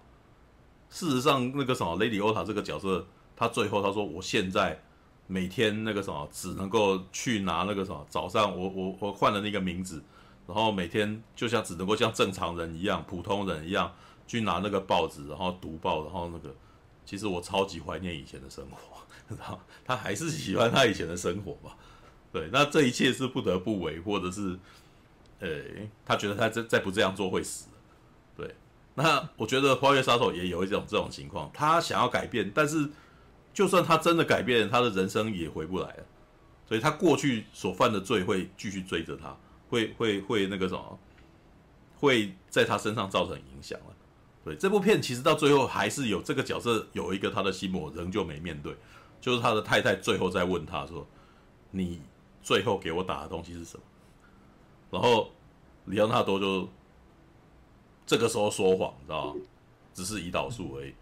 事实上，那个什么雷里欧塔这个角色，他最后他说：“我现在每天那个什么，只能够去拿那个什么，早上我我我换了那个名字，然后每天就像只能够像正常人一样，普通人一样。”去拿那个报纸，然后读报，然后那个，其实我超级怀念以前的生活，他还是喜欢他以前的生活吧？对，那这一切是不得不为，或者是，呃，他觉得他再再不这样做会死。对，那我觉得花月杀手也有一种这种情况，他想要改变，但是就算他真的改变，他的人生也回不来了，所以他过去所犯的罪会继续追着他，会会会那个什么，会在他身上造成影响了。对，这部片其实到最后还是有这个角色有一个他的心魔仍旧没面对，就是他的太太最后在问他说：“你最后给我打的东西是什么？”然后里昂纳多就这个时候说谎，你知道吗？只是胰岛素而已。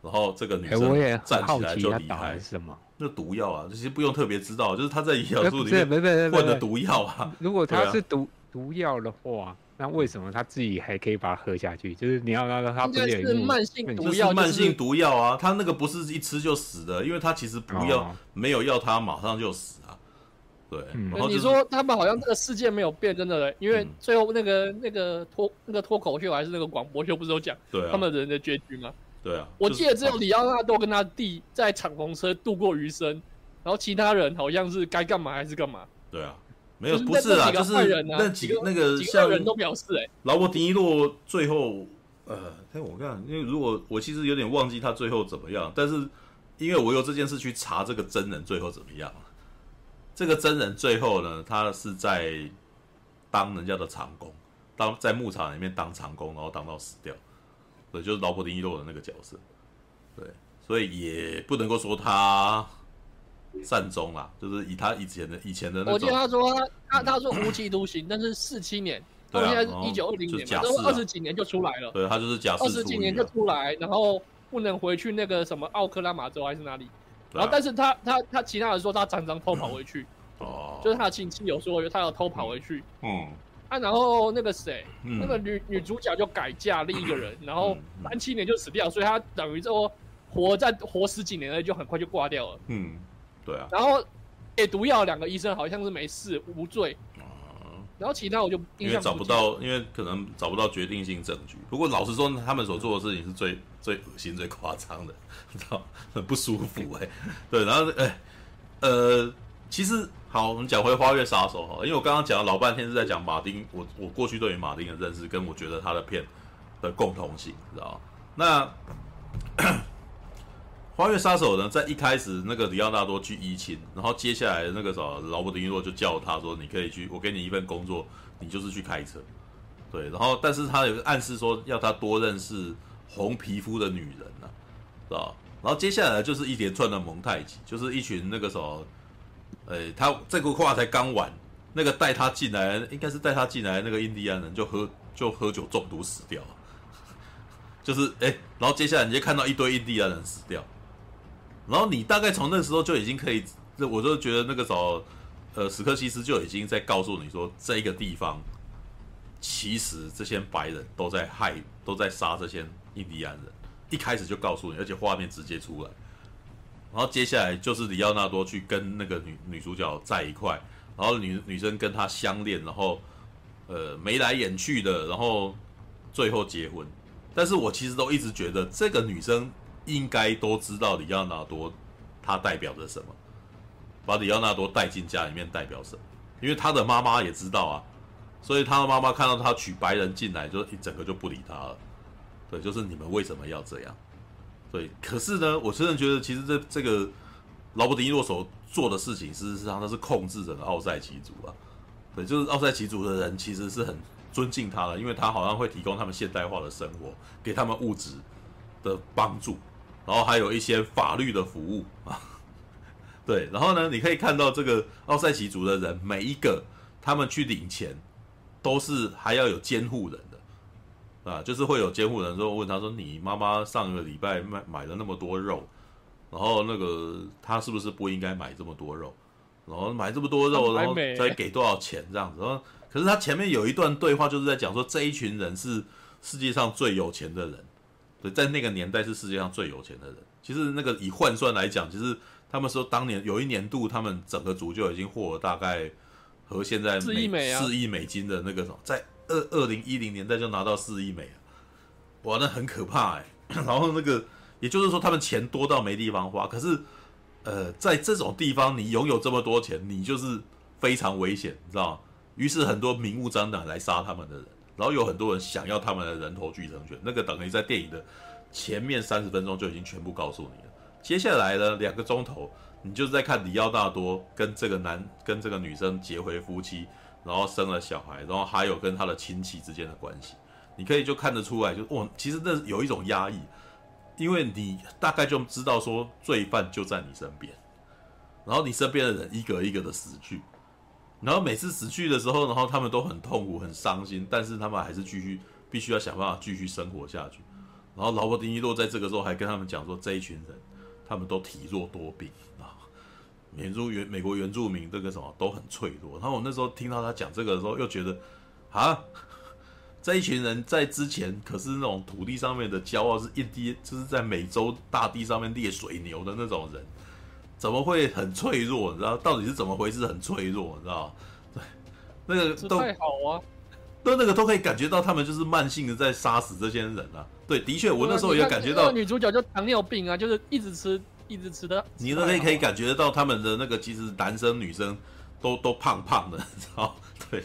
然后这个女生站起来就离开。什么？那毒药啊，其实不用特别知道，就是他在胰岛素里面混的毒药啊。如果他是毒毒药的话。那为什么他自己还可以把它喝下去？就是你要那个他不是慢性毒药，慢性毒药啊，他那个不是一吃就死的，因为他其实不要没有要他马上就死啊。对，然后你说他们好像这个世界没有变，真的，因为最后那个那个脱那个脱口秀还是那个广播秀，不是有讲对他们人的结局吗？对啊，我记得只有里奥纳多跟他弟在敞篷车度过余生，然后其他人好像是该干嘛还是干嘛。对啊。没有，不是啊，就是那几个那个像人都表示，哎，劳勃迪尼洛最后，呃，哎，我看，因为如果我其实有点忘记他最后怎么样，但是因为我有这件事去查这个真人最后怎么样，这个真人最后呢，他是在当人家的长工，当在牧场里面当长工，然后当到死掉，对，就是劳勃迪尼洛的那个角色，对，所以也不能够说他。善终啦，就是以他以前的以前的那种。我记得他说他他他说无期徒刑，但是四七年，到现在是一九二零年，都二十几年就出来了。对，他就是假释。二十几年就出来，然后不能回去那个什么奥克拉玛州还是哪里？然后，但是他他他其他人说他常常偷跑回去。哦。就是他的亲戚有说他要偷跑回去。嗯。啊，然后那个谁，那个女女主角就改嫁另一个人，然后三七年就死掉，所以他等于说活在活十几年了，就很快就挂掉了。嗯。对啊，然后给毒药两个医生好像是没事无罪，嗯，然后其他我就因为找不到，因为可能找不到决定性证据。不过老实说，他们所做的事情是最最恶心、最夸张的，你知道很不舒服哎。对，然后哎，呃，其实好，我们讲回《花月杀手》哈，因为我刚刚讲了老半天是在讲马丁，我我过去对于马丁的认识，跟我觉得他的片的共同性，知道那。花月杀手呢，在一开始那个里奥纳多去依亲，然后接下来那个什么劳勃迪尼洛就叫他说：“你可以去，我给你一份工作，你就是去开车。”对，然后但是他有暗示说要他多认识红皮肤的女人呢、啊，知道？然后接下来就是一连串的蒙太奇，就是一群那个什么，哎，他这个话才刚完，那个带他进来，应该是带他进来那个印第安人就喝就喝酒中毒死掉了，就是哎，然后接下来你就看到一堆印第安人死掉。然后你大概从那时候就已经可以，我就觉得那个时候，呃，史克西斯就已经在告诉你说，这个地方其实这些白人都在害，都在杀这些印第安人。一开始就告诉你，而且画面直接出来。然后接下来就是里奥纳多去跟那个女女主角在一块，然后女女生跟他相恋，然后呃眉来眼去的，然后最后结婚。但是我其实都一直觉得这个女生。应该都知道里奥纳多他代表着什么，把里奥纳多带进家里面代表什么？因为他的妈妈也知道啊，所以他的妈妈看到他娶白人进来，就一整个就不理他了。对，就是你们为什么要这样？对，可是呢，我真的觉得其实这这个劳勃迪诺所做的事情，事实上他是控制整个奥赛奇族啊。对，就是奥赛奇族的人其实是很尊敬他的，因为他好像会提供他们现代化的生活，给他们物质的帮助。然后还有一些法律的服务啊，对，然后呢，你可以看到这个奥赛奇族的人，每一个他们去领钱，都是还要有监护人的，啊，就是会有监护人说问他说：“你妈妈上个礼拜买买了那么多肉，然后那个他是不是不应该买这么多肉？然后买这么多肉，然后再给多少钱这样子？然后可是他前面有一段对话，就是在讲说这一群人是世界上最有钱的人，对，在那个年代是世界上最有钱的人。其实那个以换算来讲，其实。他们说，当年有一年度，他们整个族就已经获了大概和现在四亿美四亿美金的那个什么，在二二零一零年代就拿到四亿美，哇，那很可怕哎。然后那个，也就是说，他们钱多到没地方花。可是，呃，在这种地方，你拥有这么多钱，你就是非常危险，你知道吗？于是很多明目张胆来杀他们的人，然后有很多人想要他们的人头继承权。那个等于在电影的前面三十分钟就已经全部告诉你了。接下来呢两个钟头，你就是在看里奥纳多跟这个男跟这个女生结为夫妻，然后生了小孩，然后还有跟他的亲戚之间的关系，你可以就看得出来就，就哇，其实那有一种压抑，因为你大概就知道说罪犯就在你身边，然后你身边的人一个一个的死去，然后每次死去的时候，然后他们都很痛苦很伤心，但是他们还是继续必须要想办法继续生活下去，然后劳勃·迪尼洛在这个时候还跟他们讲说这一群人。他们都体弱多病啊，原住原美国原住民这个什么都很脆弱。然后我那时候听到他讲这个的时候，又觉得啊，这一群人在之前可是那种土地上面的骄傲，是一滴，就是在美洲大地上面猎水牛的那种人，怎么会很脆弱？你知道到底是怎么回事？很脆弱，你知道？对，那个都太好啊，都那个都可以感觉到他们就是慢性的在杀死这些人啊。对，的确，我那时候也感觉到女主角就糖尿病啊，就是一直吃，一直吃的。你都可以可以感觉得到他们的那个，其实男生女生都都胖胖的，你知道？对。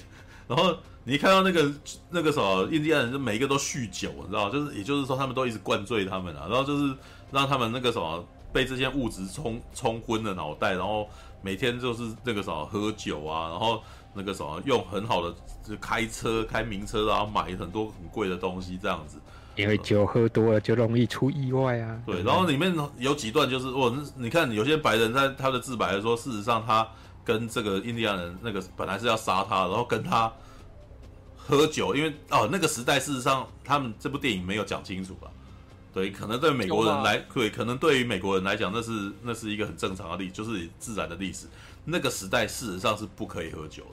然后你看到那个那个什么印第安人，就每一个都酗酒，你知道？就是也就是说，他们都一直灌醉他们啊，然后就是让他们那个什么被这些物质冲冲昏了脑袋，然后每天就是那个什么喝酒啊，然后那个什么用很好的就开车开名车，然后买很多很贵的东西这样子。因为酒喝多了就容易出意外啊。对，然后里面有几段就是，哦，你看有些白人在他的自白说，事实上他跟这个印第安人那个本来是要杀他，然后跟他喝酒，因为哦那个时代事实上他们这部电影没有讲清楚吧？对，可能对美国人来，对，可能对于美国人来讲，那是那是一个很正常的历，就是自然的历史。那个时代事实上是不可以喝酒的。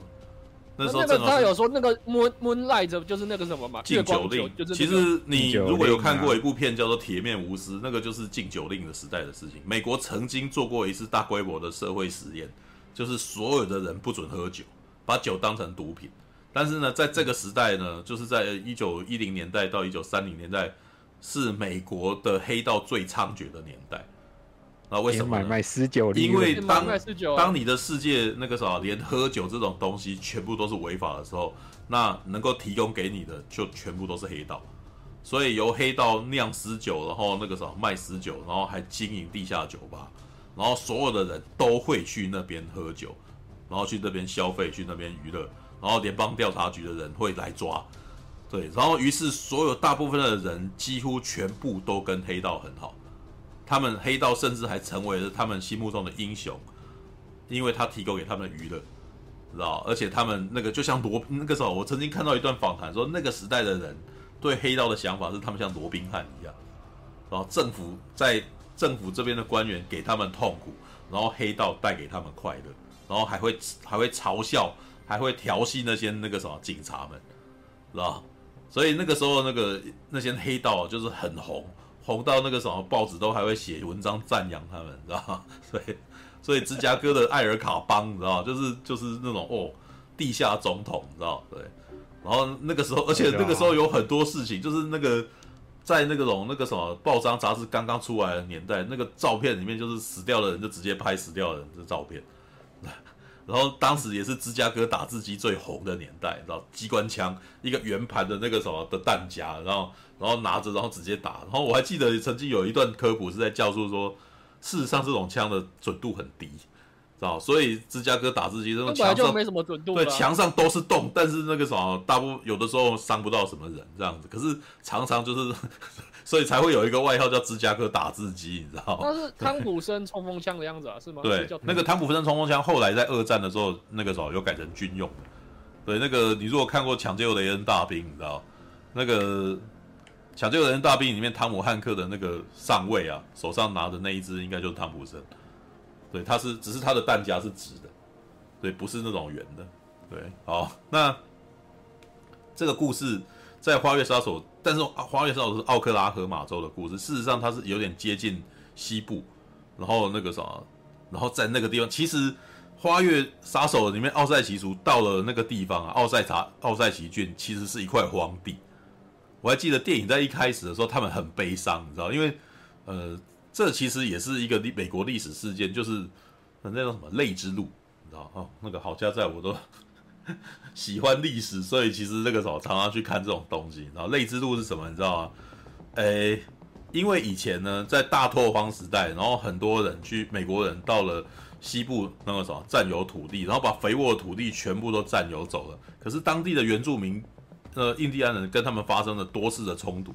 那时候正好他有说那个 moon moonlight 就是那个什么嘛，禁酒令。其实你如果有看过一部片叫做《铁面无私》，那个就是禁酒令的时代的事情。美国曾经做过一次大规模的社会实验，就是所有的人不准喝酒，把酒当成毒品。但是呢，在这个时代呢，就是在一九一零年代到一九三零年代，是美国的黑道最猖獗的年代。那为什么买卖私酒？因为当当你的世界那个啥，连喝酒这种东西全部都是违法的时候，那能够提供给你的就全部都是黑道。所以由黑道酿私酒，然后那个啥卖私酒，然后还经营地下酒吧，然后所有的人都会去那边喝酒，然后去那边消费，去那边娱乐，然后联邦调查局的人会来抓。对，然后于是所有大部分的人几乎全部都跟黑道很好。他们黑道甚至还成为了他们心目中的英雄，因为他提供给他们的娱乐，知道？而且他们那个就像罗那个时候，我曾经看到一段访谈，说那个时代的人对黑道的想法是他们像罗宾汉一样，然后政府在政府这边的官员给他们痛苦，然后黑道带给他们快乐，然后还会还会嘲笑，还会调戏那些那个什么警察们，知道？所以那个时候那个那些黑道就是很红。红到那个什么报纸都还会写文章赞扬他们，知道吗？所以，所以芝加哥的艾尔卡邦，你知道吗？就是就是那种哦，地下总统，你知道？对。然后那个时候，而且那个时候有很多事情，就是那个在那个种那个什么报章杂志刚刚出来的年代，那个照片里面就是死掉的人就直接拍死掉的人的照片。然后当时也是芝加哥打字机最红的年代，知道？机关枪一个圆盘的那个什么的弹夹，然后。然后拿着，然后直接打。然后我还记得曾经有一段科普是在教授说，事实上这种枪的准度很低，知道？所以芝加哥打字机这种墙上没什么准度，对，墙上都是洞，但是那个什么，大部有的时候伤不到什么人这样子。可是常常就是，所以才会有一个外号叫芝加哥打字机，你知道？那是汤普森冲锋枪的样子啊，是吗？对，那个汤普森冲锋枪后来在二战的时候，那个时候又改成军用的。对，那个你如果看过《抢救雷恩大兵》，你知道那个。《抢救雷恩大兵》里面，汤姆汉克的那个上尉啊，手上拿的那一支应该就是汤普森。对，他是只是他的弹夹是直的，对，不是那种圆的。对，好，那这个故事在《花月杀手》，但是《花月杀手》是奥克拉荷马州的故事，事实上它是有点接近西部，然后那个啥，然后在那个地方，其实《花月杀手》里面奥赛奇族到了那个地方啊，奥赛查奥赛奇郡其实是一块荒地。我还记得电影在一开始的时候，他们很悲伤，你知道，因为，呃，这其实也是一个美国历史事件，就是那叫什么泪之路，你知道哦，那个好家在我都喜欢历史，所以其实那个时候常常去看这种东西。然后类之路是什么，你知道吗？诶，因为以前呢，在大拓荒时代，然后很多人去美国人到了西部那个什么占有土地，然后把肥沃的土地全部都占有走了，可是当地的原住民。呃，印第安人跟他们发生了多次的冲突，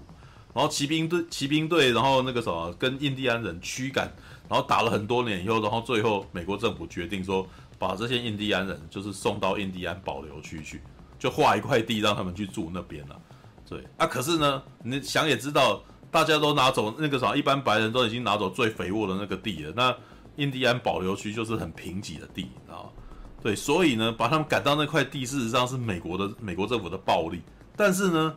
然后骑兵队、骑兵队，然后那个什么，跟印第安人驱赶，然后打了很多年以后，然后最后美国政府决定说，把这些印第安人就是送到印第安保留区去，就划一块地让他们去住那边了。对啊，可是呢，你想也知道，大家都拿走那个啥，一般白人都已经拿走最肥沃的那个地了，那印第安保留区就是很贫瘠的地，你知道？对，所以呢，把他们赶到那块地，事实上是美国的美国政府的暴力。但是呢，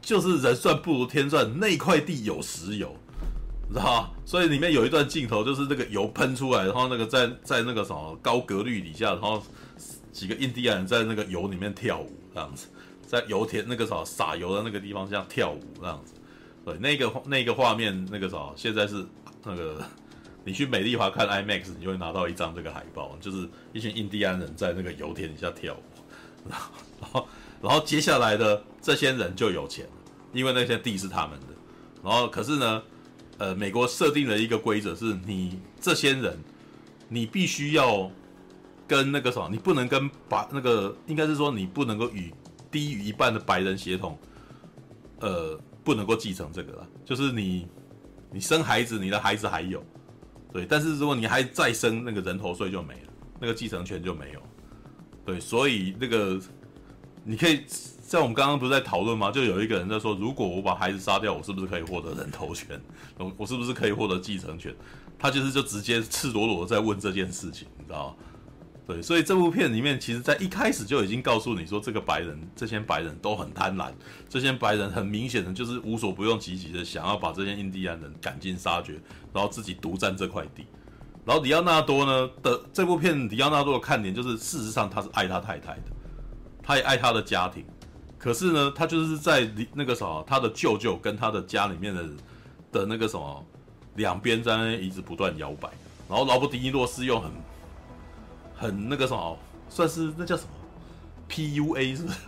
就是人算不如天算，那块地有石油，你知道？所以里面有一段镜头，就是那个油喷出来，然后那个在在那个什么高格率底下，然后几个印第安人在那个油里面跳舞，这样子，在油田那个什么撒油的那个地方这样跳舞，这样子。对，那个那个画面，那个什么，现在是那个。你去美丽华看 IMAX，你就会拿到一张这个海报，就是一群印第安人在那个油田底下跳舞，然后，然后，接下来的这些人就有钱，因为那些地是他们的。然后，可是呢，呃，美国设定了一个规则，是你这些人，你必须要跟那个什么，你不能跟白那个，应该是说你不能够与低于一半的白人协同，呃，不能够继承这个了。就是你，你生孩子，你的孩子还有。对，但是如果你还再生，那个人头税就没了，那个继承权就没有。对，所以那个你可以像我们刚刚不是在讨论吗？就有一个人在说，如果我把孩子杀掉，我是不是可以获得人头权？我我是不是可以获得继承权？他就是就直接赤裸裸的在问这件事情，你知道吗？对，所以这部片里面，其实在一开始就已经告诉你说，这个白人，这些白人都很贪婪，这些白人很明显的就是无所不用其极的想要把这些印第安人赶尽杀绝，然后自己独占这块地。然后迪奥纳多呢的这部片，迪奥纳多的看点就是，事实上他是爱他太太的，他也爱他的家庭，可是呢，他就是在那个什么，他的舅舅跟他的家里面的的那个什么两边在那一直不断摇摆，然后劳勃迪尼洛斯用很。很那个什么，算是那叫什么，PUA 是不是？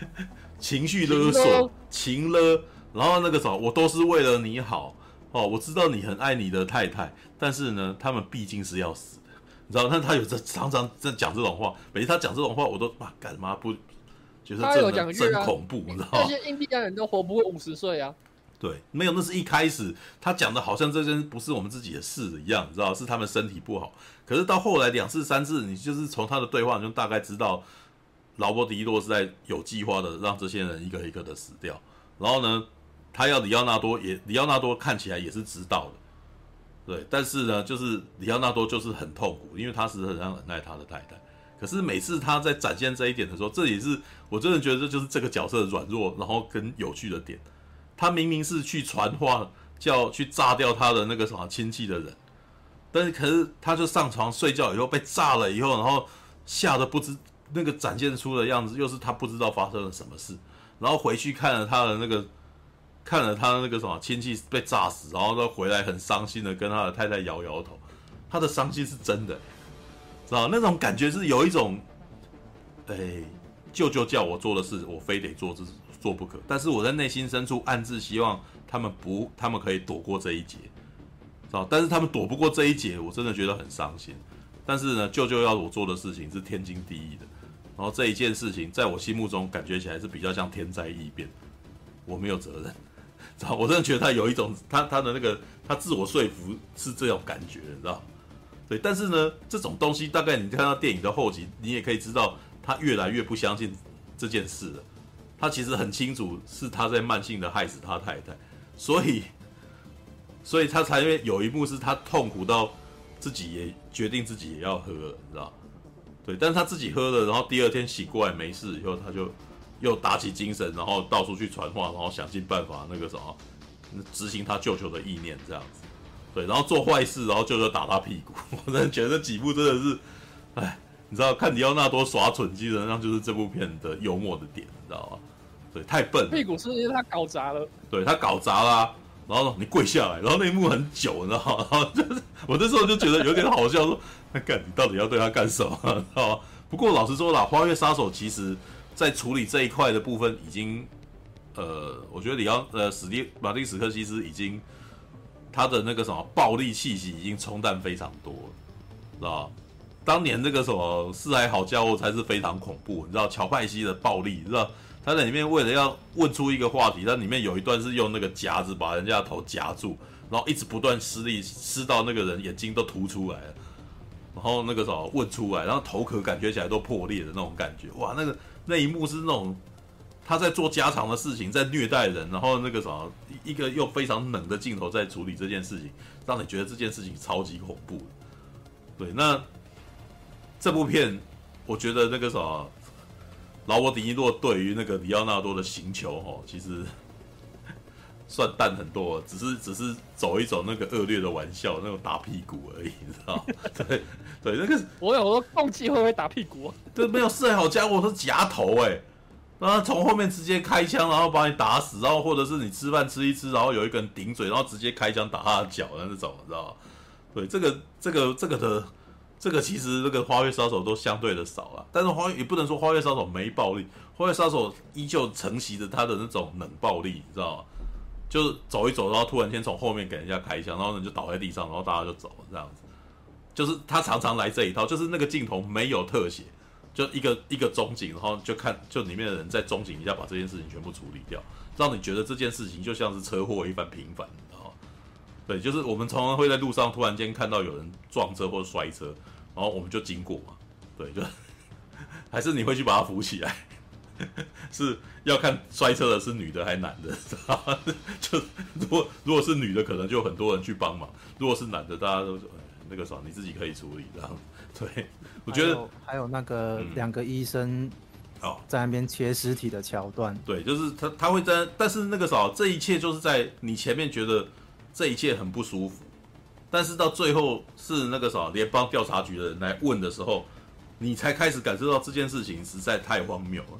情绪勒索，情勒，然后那个什么，我都是为了你好哦。我知道你很爱你的太太，但是呢，他们毕竟是要死的，你知道？但 他有这常常在讲这种话，每次他讲这种话，我都啊，干嘛不觉得这个真恐怖？你知道吗？这些印第安人都活不过五十岁啊。对，没有，那是一开始他讲的，好像这件不是我们自己的事一样，你知道，是他们身体不好。可是到后来两次、三次，你就是从他的对话中大概知道，劳勃迪洛是在有计划的让这些人一个一个的死掉。然后呢，他要里奥纳多也，里奥纳多看起来也是知道的，对。但是呢，就是里奥纳多就是很痛苦，因为他是很想很爱他的太太。可是每次他在展现这一点的时候，这也是我真的觉得这就是这个角色的软弱，然后跟有趣的点。他明明是去传话，叫去炸掉他的那个什么亲戚的人，但是可是他就上床睡觉以后被炸了以后，然后吓得不知那个展现出的样子，又是他不知道发生了什么事，然后回去看了他的那个，看了他的那个什么亲戚被炸死，然后他回来很伤心的跟他的太太摇摇头，他的伤心是真的，知道那种感觉是有一种，哎，舅舅叫我做的事，我非得做这。做不可，但是我在内心深处暗自希望他们不，他们可以躲过这一劫，知道？但是他们躲不过这一劫，我真的觉得很伤心。但是呢，舅舅要我做的事情是天经地义的。然后这一件事情，在我心目中感觉起来是比较像天灾异变，我没有责任。知道？我真的觉得他有一种他他的那个他自我说服是这种感觉，你知道？对。但是呢，这种东西大概你看到电影的后期，你也可以知道他越来越不相信这件事了。他其实很清楚是他在慢性的害死他太太，所以，所以他才会有一幕是他痛苦到自己也决定自己也要喝了，你知道？对，但是他自己喝了，然后第二天醒过来没事以后，他就又打起精神，然后到处去传话，然后想尽办法那个什么执行他舅舅的意念这样子。对，然后做坏事，然后舅舅打他屁股。我真的觉得这几部真的是，哎，你知道看迪奥纳多耍蠢，基本上就是这部片的幽默的点，你知道吗？对，太笨了。屁股是因为他搞砸了。对，他搞砸啦，啊，然后你跪下来，然后那一幕很久，你知道吗？然后就是 我那时候就觉得有点好笑，说那干你到底要对他干什么？知道吗？不过老实说啦，《花月杀手》其实在处理这一块的部分已经，呃，我觉得里奥呃史蒂马丁史克西斯已经他的那个什么暴力气息已经冲淡非常多，知道？当年那个什么《四海好家伙》才是非常恐怖，你知道乔派西的暴力，你知道？他在里面为了要问出一个话题，他里面有一段是用那个夹子把人家的头夹住，然后一直不断施力，施到那个人眼睛都凸出来了，然后那个什么问出来，然后头壳感觉起来都破裂的那种感觉，哇，那个那一幕是那种他在做家常的事情，在虐待人，然后那个什么一个又非常冷的镜头在处理这件事情，让你觉得这件事情超级恐怖。对，那这部片我觉得那个什么。劳勃·迪尼洛对于那个里奥纳多的行球，哦，其实算淡很多，只是只是走一走那个恶劣的玩笑，那种打屁股而已，你知道？对 对，那个我有说动机会不会打屁股？对，没有四海好家伙是夹头哎，然后从后面直接开枪，然后把你打死，然后或者是你吃饭吃一吃，然后有一个人顶嘴，然后直接开枪打他的脚的那种，你知道吗？对，这个这个这个的。这个其实这个花月杀手都相对的少了，但是花也不能说花月杀手没暴力，花月杀手依旧承袭着他的那种冷暴力，你知道吗？就是走一走，然后突然间从后面给人家开枪，然后人就倒在地上，然后大家就走了这样子。就是他常常来这一套，就是那个镜头没有特写，就一个一个中景，然后就看就里面的人在中景一下把这件事情全部处理掉，让你觉得这件事情就像是车祸一般平凡，你知道？对，就是我们常常会在路上突然间看到有人撞车或摔车。然后我们就经过嘛，对，就 还是你会去把他扶起来，是要看摔车的是女的还是男的，就如果如果是女的，可能就很多人去帮忙；如果是男的，大家都说那个啥，你自己可以处理这样。对，我觉得还有，那个两个医生哦，在那边切尸体的桥段，对，就是他他会在，但是那个啥，这一切就是在你前面觉得这一切很不舒服。但是到最后是那个啥联邦调查局的人来问的时候，你才开始感受到这件事情实在太荒谬了，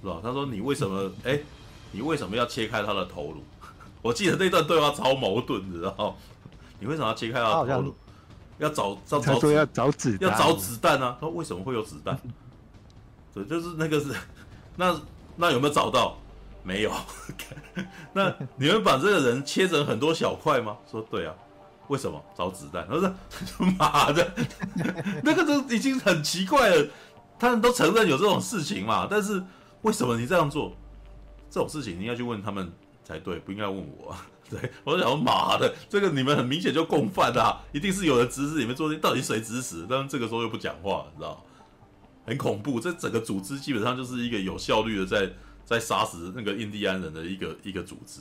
是吧？他说：“你为什么？哎、欸，你为什么要切开他的头颅？” 我记得那段对话超矛盾的，然后你为什么要切开他的头颅？要找找找，他说要找子弹，要找子弹啊！他说为什么会有子弹？对，就是那个是 那那有没有找到？没有。那你们把这个人切成很多小块吗？说对啊。为什么找子弹？他说：“ 妈的，那个都已经很奇怪了。他们都承认有这种事情嘛，但是为什么你这样做？这种事情你应该去问他们才对，不应该问我。对，我就想说，妈的，这个你们很明显就共犯啊，一定是有人指使你们做，到底谁指使？但是这个时候又不讲话，你知道？很恐怖。这整个组织基本上就是一个有效率的在在杀死那个印第安人的一个一个组织。”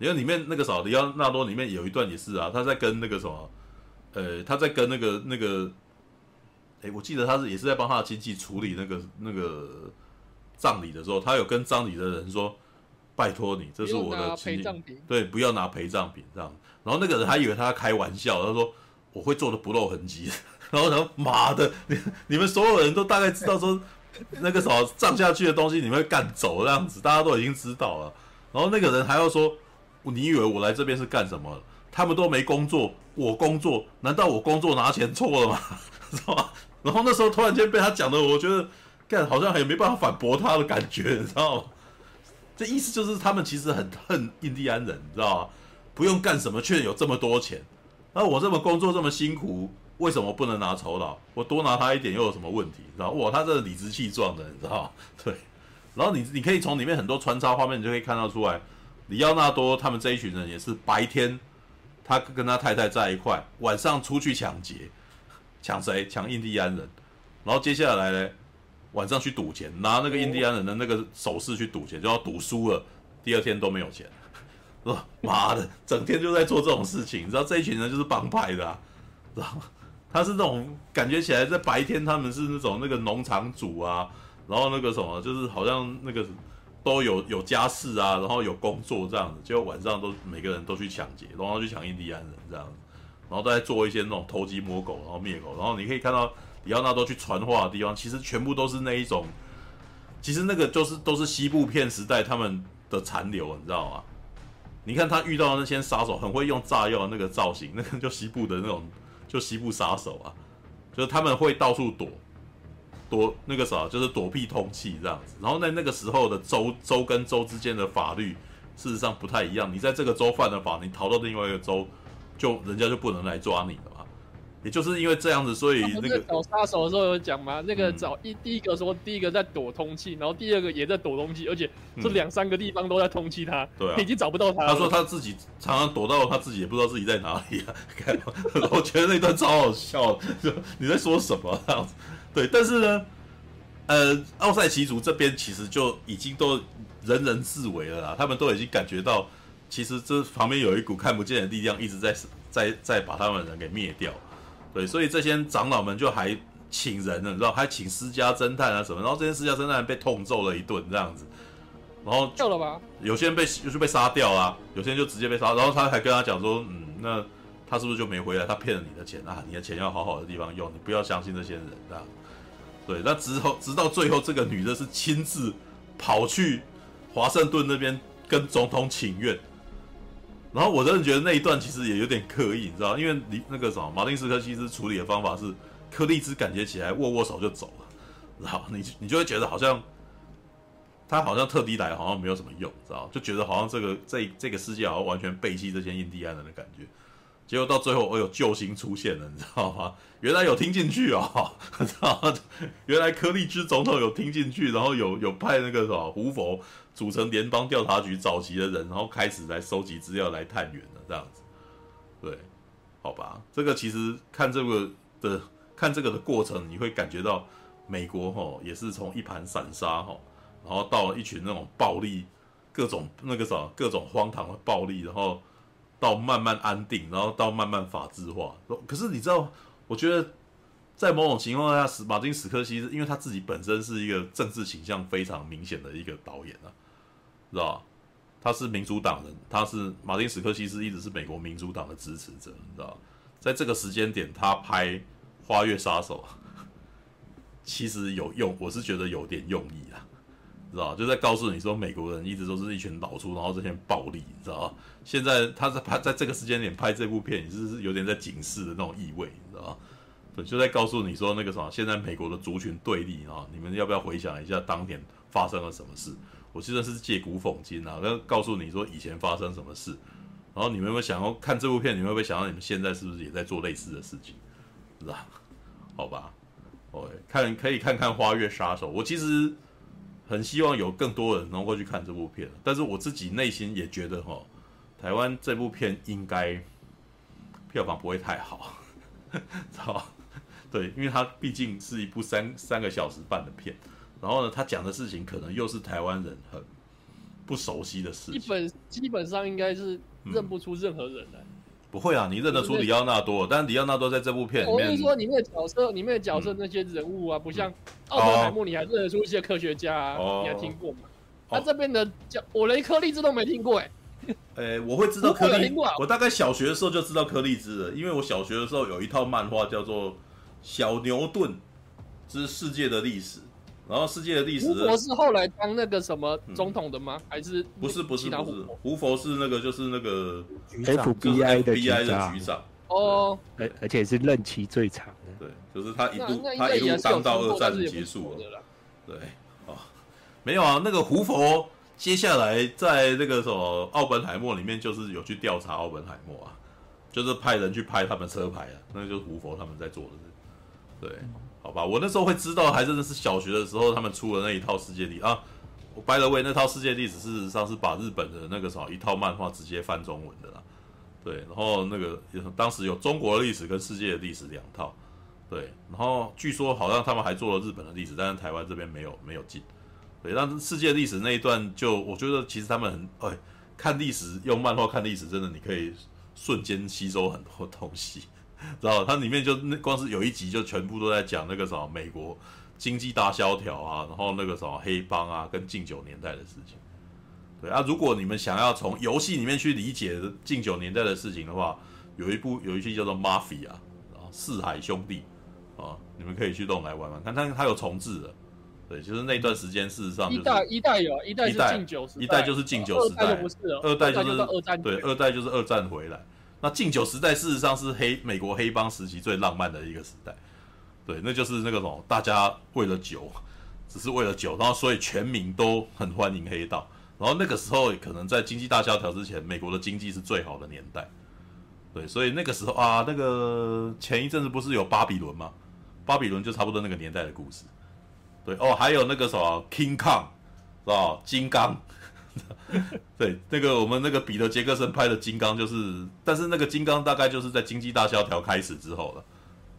因为里面那个啥，里奥纳多里面有一段也是啊，他在跟那个什么，呃，他在跟那个那个，哎，我记得他是也是在帮他的亲戚处理那个那个葬礼的时候，他有跟葬礼的人说，拜托你，这是我的亲戚，对，不要拿陪葬品这样。然后那个人还以为他开玩笑，他说我会做的不露痕迹。然后他说妈的，你你们所有人都大概知道说那个什么葬下去的东西你们会干走这样子，大家都已经知道了。然后那个人还要说。你以为我来这边是干什么？他们都没工作，我工作，难道我工作拿钱错了吗？是吧？然后那时候突然间被他讲的，我觉得干好像也没办法反驳他的感觉，你知道吗？这意思就是他们其实很 恨印第安人，你知道吗？不用干什么却有这么多钱，那我这么工作这么辛苦，为什么不能拿酬劳？我多拿他一点又有什么问题？知道哇，他这理直气壮的，你知道 对。然后你你可以从里面很多穿插画面，你就可以看到出来，里奥纳多他们这一群人也是白天他跟他太太在一块，晚上出去抢劫，抢谁？抢印第安人。然后接下来呢，晚上去赌钱，拿那个印第安人的那个首饰去赌钱，就要赌输了，第二天都没有钱。说 妈的，整天就在做这种事情，你知道这一群人就是帮派的，啊，知 道他是那种感觉起来在白天他们是那种那个农场主啊，然后那个什么就是好像那个都有有家室啊，然后有工作这样子，结果晚上都每个人都去抢劫，然后去抢印第安人这样子，然后都在做一些那种偷鸡摸狗，然后灭狗，然后你可以看到里奥纳多去传话的地方，其实全部都是那一种，其实那个就是都是西部片时代他们的残留，你知道吗？你看他遇到的那些杀手，很会用炸药那个造型，那个就西部的那种，就西部杀手啊，就是他们会到处躲，躲那个啥，就是躲避通缉这样子。然后在那个时候的州州跟州之间的法律，事实上不太一样。你在这个州犯了法，你逃到另外一个州，就人家就不能来抓你了。也就是因为这样子，所以那个找杀手的时候有讲嘛，那个找一第一个说第一个在躲通气，然后第二个也在躲通气，而且这两三个地方都在通气他，对啊，已经找不到他。他说他自己常常躲到他自己也不知道自己在哪里啊，我觉得那段超好笑，就你在说什么这样子？对，但是呢，呃，奥赛奇族这边其实就已经都人人自危了啦，他们都已经感觉到，其实这旁边有一股看不见的力量一直在在在把他们人给灭掉。对，所以这些长老们就还请人了，你知道，还请私家侦探啊什么，然后这些私家侦探被痛揍了一顿这样子，然后救了吧？有些人被就是被杀掉啊，有些人就直接被杀，然后他还跟他讲说，嗯，那他是不是就没回来？他骗了你的钱啊，你的钱要好好的地方用，你不要相信这些人这样。对，那之后直到最后，这个女的是亲自跑去华盛顿那边跟总统请愿。然后我真的觉得那一段其实也有点刻意，你知道，因为你那个什么马丁斯科西斯处理的方法是柯立芝感觉起来握握手就走了，然后你你就会觉得好像他好像特地来，好像没有什么用，知道？就觉得好像这个这这个世界好像完全背弃这些印第安人的感觉。结果到最后，我有救星出现了，你知道吗？原来有听进去哦，知道？原来柯立芝总统有听进去，然后有有派那个什么胡佛。组成联邦调查局早期的人，然后开始来收集资料、来探员了，这样子，对，好吧，这个其实看这个的看这个的过程，你会感觉到美国吼也是从一盘散沙吼，然后到一群那种暴力、各种那个啥、各种荒唐的暴力，然后到慢慢安定，然后到慢慢法治化。可是你知道，我觉得。在某种情况下，史马丁·史柯西斯，因为他自己本身是一个政治形象非常明显的一个导演啊，知道？他是民主党人，他是马丁·史柯西斯一直是美国民主党的支持者，你知道？在这个时间点，他拍《花月杀手》，其实有用，我是觉得有点用意啊，知道？就在告诉你说，美国人一直都是一群老粗，然后这些暴力，你知道？现在他在拍，在这个时间点拍这部片，也是有点在警示的那种意味，你知道？对，就在告诉你说那个什么，现在美国的族群对立啊，你们要不要回想一下当年发生了什么事？我记得是借古讽今啊，跟告诉你说以前发生什么事，然后你们有没有想要看这部片？你们会不会想到你们现在是不是也在做类似的事情？是吧？好吧，OK，看可以看看《花月杀手》，我其实很希望有更多人能够去看这部片，但是我自己内心也觉得哈，台湾这部片应该票房不会太好，好对，因为它毕竟是一部三三个小时半的片，然后呢，他讲的事情可能又是台湾人很不熟悉的事情，基本基本上应该是认不出任何人来。不会啊，你认得出里奥纳多，但是里奥纳多在这部片里面，我跟你说，里面的角色，里面的角色那些人物啊，嗯、不像奥特海默，你还认得出一些科学家啊，哦、你还听过吗？他、哦、这边的叫我连柯立芝都没听过哎、欸。呃，我会知道颗粒，我大概小学的时候就知道柯立芝了，因为我小学的时候有一套漫画叫做。小牛顿之世界的历史，然后世界的历史。胡佛是后来当那个什么总统的吗？嗯、还是不是不是不是？胡佛是那个就是那个 FBI 的局长哦，而而且是任期最长的。对，就是他一路他一路当到二战结束了。对，哦，没有啊，那个胡佛接下来在那个什么奥本海默里面就是有去调查奥本海默啊。就是派人去拍他们车牌啊，那就是胡佛他们在做的事。对，好吧，我那时候会知道，还真的是小学的时候他们出了那一套世界历啊。我 by the way，那套世界历史事实上是把日本的那个什么一套漫画直接翻中文的啦。对，然后那个当时有中国的历史跟世界的历史两套。对，然后据说好像他们还做了日本的历史，但是台湾这边没有没有进。对，但是世界历史那一段就我觉得其实他们很哎，看历史用漫画看历史，真的你可以瞬间吸收很多东西，知道它里面就那光是有一集就全部都在讲那个什么美国经济大萧条啊，然后那个什么黑帮啊，跟禁酒年代的事情。对啊，如果你们想要从游戏里面去理解禁酒年代的事情的话，有一部有一期叫做《Mafia》啊，四海兄弟。啊，你们可以去弄来玩玩看，它它有重置的，对，就是那段时间，事实上、就是、一代一代有，一代是禁酒时代，一代就是禁酒时代，二代就不是了，二代就是二战，对，二代就是二战回来。那禁酒时代事实上是黑美国黑帮时期最浪漫的一个时代，对，那就是那个什么，大家为了酒，只是为了酒，然后所以全民都很欢迎黑道，然后那个时候可能在经济大萧条之前，美国的经济是最好的年代，对，所以那个时候啊，那个前一阵子不是有巴比伦吗？巴比伦就差不多那个年代的故事，对哦，还有那个什么 King Kong，是吧？金刚，对，那个我们那个彼得杰克森拍的金刚就是，但是那个金刚大概就是在经济大萧条开始之后了，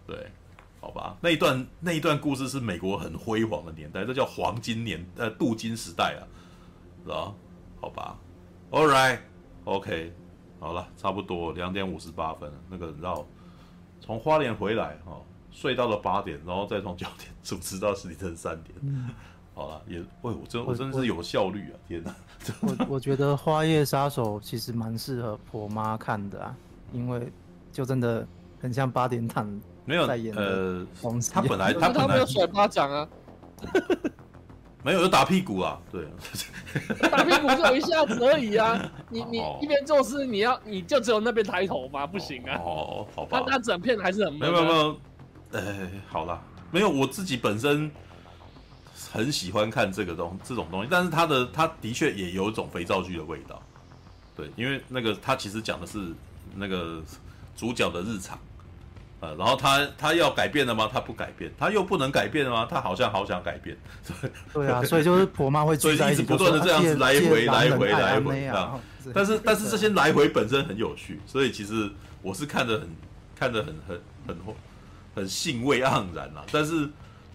对，好吧，那一段那一段故事是美国很辉煌的年代，这叫黄金年呃镀金时代啊，是吧？好吧，All right，OK，okay，好了，差不多两点五十八分了，那个你知道从花莲回来哈。哦睡到了八点，然后再从九点 主持到凌晨三点。嗯、好了，也喂，我真我真的是有效率啊！天哪，我我觉得《花叶杀手》其实蛮适合婆妈看的啊，因为就真的很像八点档没有在演呃，他本来 他他没有甩巴掌啊，没有就打屁股啊，对，打屁股就一下子而已啊！你你一边做事，你要你就只有那边抬头吗？不行啊！哦，好吧，他他整片还是很没有没有。没有哎、欸，好啦，没有，我自己本身很喜欢看这个东这种东西，但是他的他的确也有一种肥皂剧的味道，对，因为那个他其实讲的是那个主角的日常，呃，然后他他要改变了吗？他不改变，他又不能改变了吗？他好像好想改变，对啊，所以就是婆妈会所以一直不断的这样子来回来回来回啊，但是但是这些来回本身很有趣，所以其实我是看得很看得很很很。很很兴味盎然啊，但是，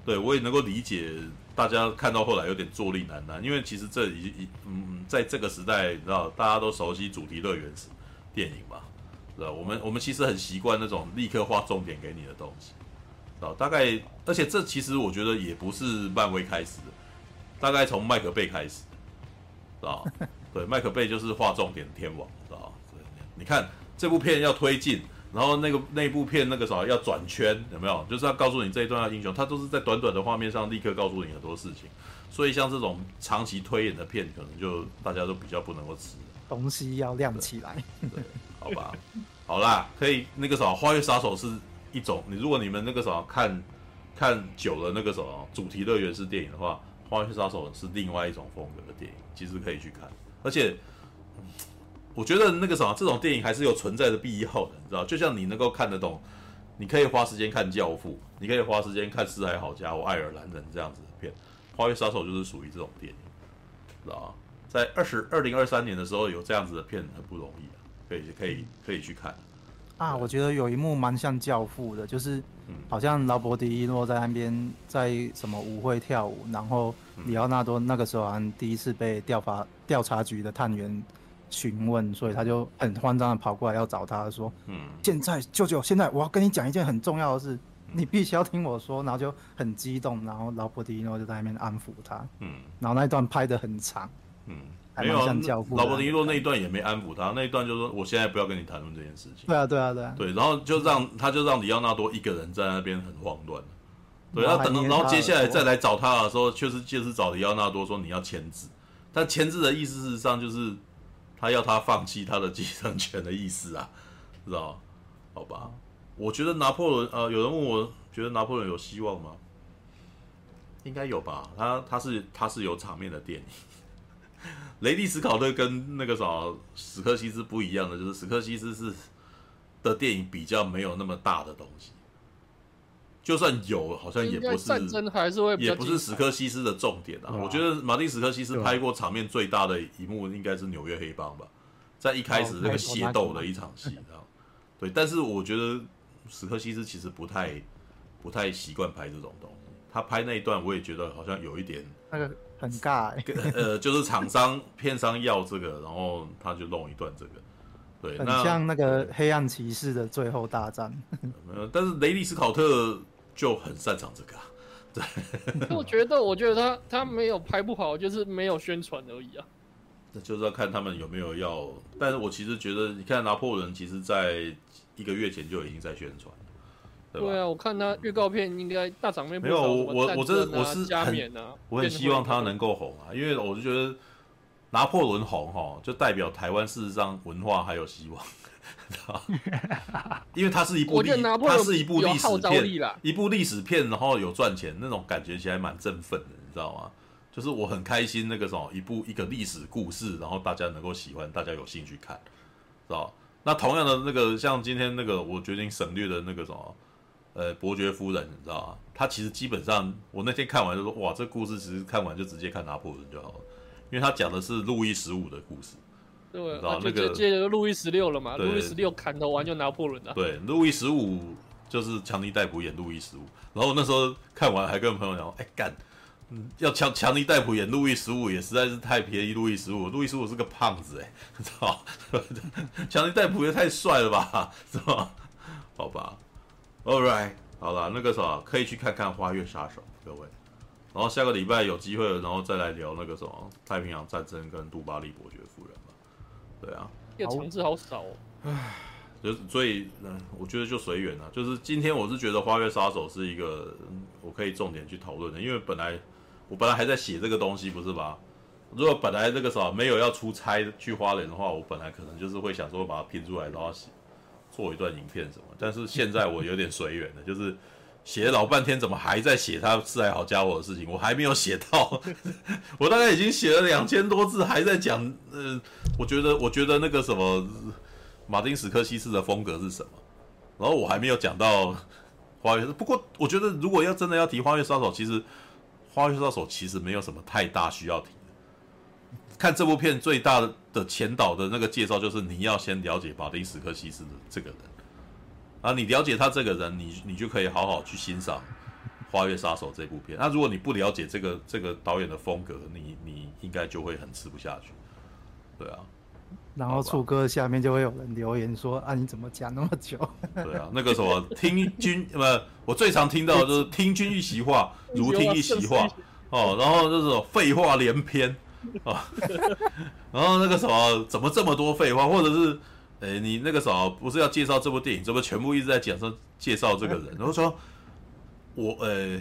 对我也能够理解大家看到后来有点坐立难安，因为其实这已已嗯，在这个时代，你知道大家都熟悉主题乐园式电影嘛，知道我们我们其实很习惯那种立刻画重点给你的东西，知道大概，而且这其实我觉得也不是漫威开始的，大概从麦克贝开始，知道 对，麦克贝就是画重点天王，知道你看这部片要推进。然后那个那部片那个啥要转圈有没有？就是要告诉你这一段要英雄，他都是在短短的画面上立刻告诉你很多事情。所以像这种长期推演的片，可能就大家都比较不能够吃。东西要亮起来，对，对，好吧，好啦，可以那个啥《花月杀手》是一种，你如果你们那个啥看看久了那个什么主题乐园式电影的话，《花月杀手》是另外一种风格的电影，其实可以去看，而且。我觉得那个什么，这种电影还是有存在的必要的，你知道？就像你能够看得懂，你可以花时间看《教父》，你可以花时间看《四海好家》伙《爱尔兰人》这样子的片，《花月杀手》就是属于这种电影，知道吗？在二十二零二三年的时候有这样子的片很不容易啊，可以可以可以去看。啊，我觉得有一幕蛮像《教父》的，就是好像劳勃迪诺在那边在什么舞会跳舞，然后里奥纳多那个时候好像第一次被调查调查局的探员。询问，所以他就很慌张的跑过来要找他，说：“嗯，现在舅舅，现在我要跟你讲一件很重要的事，你必须要听我说。”然后就很激动，然后劳勃迪诺就在那边安抚他，嗯，然后那一段拍的很长，嗯，还蛮像教父。劳勃迪诺那一段也没安抚他，那一段就说：“我现在不要跟你谈论这件事情。”对啊，对啊，对啊，对，然后就让他就让里奥纳多一个人在那边很慌乱，对，然后等，然后接下来再来找他的时候，确实就是找里奥纳多说你要签字，但签字的意思事实上就是。他要他放弃他的继承权的意思啊，知道？好吧，我觉得拿破仑，呃，有人问我觉得拿破仑有希望吗？应该有吧，他他是他是有场面的电影。雷利·史考特跟那个啥史克西斯不一样的，就是史克西斯是的电影比较没有那么大的东西。就算有，好像也不是战争，还是会也不是史科西斯的重点啊。我觉得马丁史科西斯拍过场面最大的一幕，应该是纽约黑帮吧，在一开始那个械斗的一场戏，对。但是我觉得史科西斯其实不太不太习惯拍这种东西。他拍那一段，我也觉得好像有一点那个很尬，呃，就是厂商片商要这个，然后他就弄一段这个。对，很像那个黑暗骑士的最后大战。但是雷利斯考特。就很擅长这个、啊，对。我觉得，我觉得他他没有拍不好，就是没有宣传而已啊。那就是要看他们有没有要。但是我其实觉得，你看拿破仑，其实在一个月前就已经在宣传了，对吧？对啊，我看他预告片应该大场面、啊、没有。我我真我是加冕啊，我很希望他能够红啊，因为我就觉得拿破仑红哈，就代表台湾事实上文化还有希望。因为它是一部历，它是一部历史片，一部历史片，然后有赚钱，那种感觉起来蛮振奋的，你知道吗？就是我很开心，那个什么，一部一个历史故事，然后大家能够喜欢，大家有兴趣看，知道？那同样的那个，像今天那个，我决定省略的那个什么，呃，伯爵夫人，你知道吗？他其实基本上，我那天看完就说，哇，这故事其实看完就直接看拿破仑就好了，因为他讲的是路易十五的故事。对，然后那个接着路易十六了嘛，路易十六砍头完就拿破仑了。对，路易十五就是强尼戴普演路易十五，然后那时候看完还跟朋友讲，哎干，要强强尼戴普演路易十五也实在是太便宜路易十五，路易十五是个胖子哎，操，强尼戴普也太帅了吧，是吧？好吧，All right，好了，那个什么可以去看看《花月杀手》，各位，然后下个礼拜有机会了，然后再来聊那个什么太平洋战争跟杜巴利伯爵。对啊，这个场次好少哦。唉，就是所以，嗯，我觉得就随缘了。就是今天我是觉得《花月杀手》是一个我可以重点去讨论的，因为本来我本来还在写这个东西，不是吧？如果本来这个时候没有要出差去花莲的话，我本来可能就是会想说把它拼出来，然后写做一段影片什么。但是现在我有点随缘了，就是。写了老半天，怎么还在写他是还好家伙的事情？我还没有写到，我大概已经写了两千多字，还在讲。呃，我觉得，我觉得那个什么，马丁·史柯西斯的风格是什么？然后我还没有讲到花月。不过，我觉得如果要真的要提花月杀手，其实花月杀手其实没有什么太大需要提的。看这部片最大的前导的那个介绍，就是你要先了解马丁·史柯西斯的这个人。啊，你了解他这个人，你你就可以好好去欣赏《花月杀手》这部片。那如果你不了解这个这个导演的风格，你你应该就会很吃不下去。对啊，然后楚哥下面就会有人留言说：“啊，你怎么讲那么久？”对啊，那个什么 听君不，我最常听到的就是听君一席话，如听一席话哦。然后就是废话连篇啊，然后那个什么怎么这么多废话，或者是。哎，你那个时候不是要介绍这部电影，怎么全部一直在讲说介绍这个人？然后说，我呃，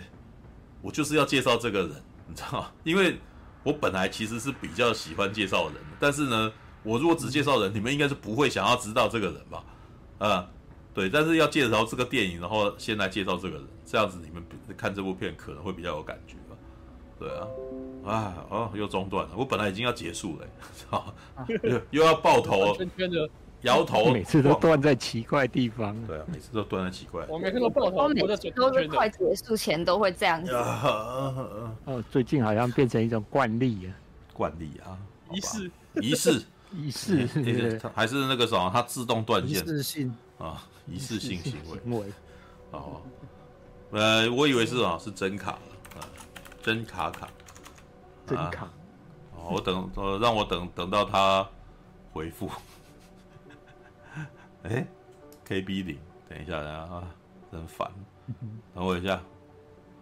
我就是要介绍这个人，你知道吗？因为我本来其实是比较喜欢介绍人的，但是呢，我如果只介绍人，你们应该是不会想要知道这个人吧？啊，对，但是要介绍这个电影，然后先来介绍这个人，这样子你们看这部片可能会比较有感觉吧？对啊，啊，哦，又中断了，我本来已经要结束了，操，又又要爆头。摇头，每次都断在奇怪地方。对啊，每次都断在奇怪。我每次都爆头，我每次都是快结束前都会这样子。哦，最近好像变成一种惯例啊。惯例啊，仪式，仪式，仪式，还是那个什么，它自动断线。仪式性啊，仪式性行为。哦，呃，我以为是啊，是真卡了啊，真卡卡，真卡。哦，我等呃，让我等等到他回复。哎，KB 零，等一下，等一下啊，真烦，等我一下。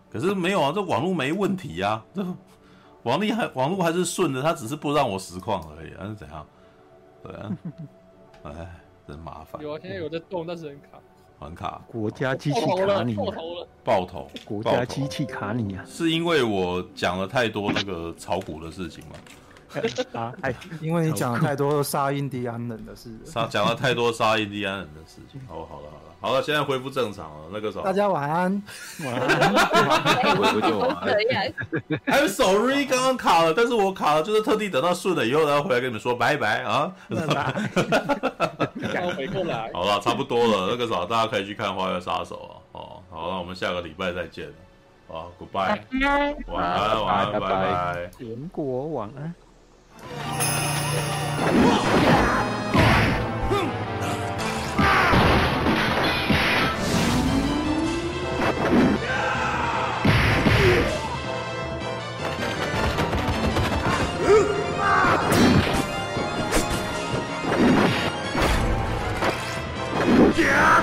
可是没有啊，这网络没问题呀，这网力还网络还是顺的，它只是不让我实况而已，还是怎样？对啊，哎，真麻烦。有啊，现在有在动，但是很卡。很卡。国家机器卡你，爆头了，爆头。国家机器卡你啊？是因为我讲了太多那个炒股的事情吗？啊，哎，因为你讲了太多杀印第安人的事，杀讲了太多杀印第安人的事情。好，好了好了，好了，现在恢复正常了。那个时候，大家晚安，晚安。恢复就晚安。I'm sorry，刚刚卡了，但是我卡了，就是特地等到顺了以后，然后回来跟你们说拜拜啊。然后回过来。好了，差不多了，那个啥，大家可以去看《花月杀手》啊。哦，好，那我们下个礼拜再见。好，Goodbye，晚安，晚安，拜拜，全国晚安。Yeah!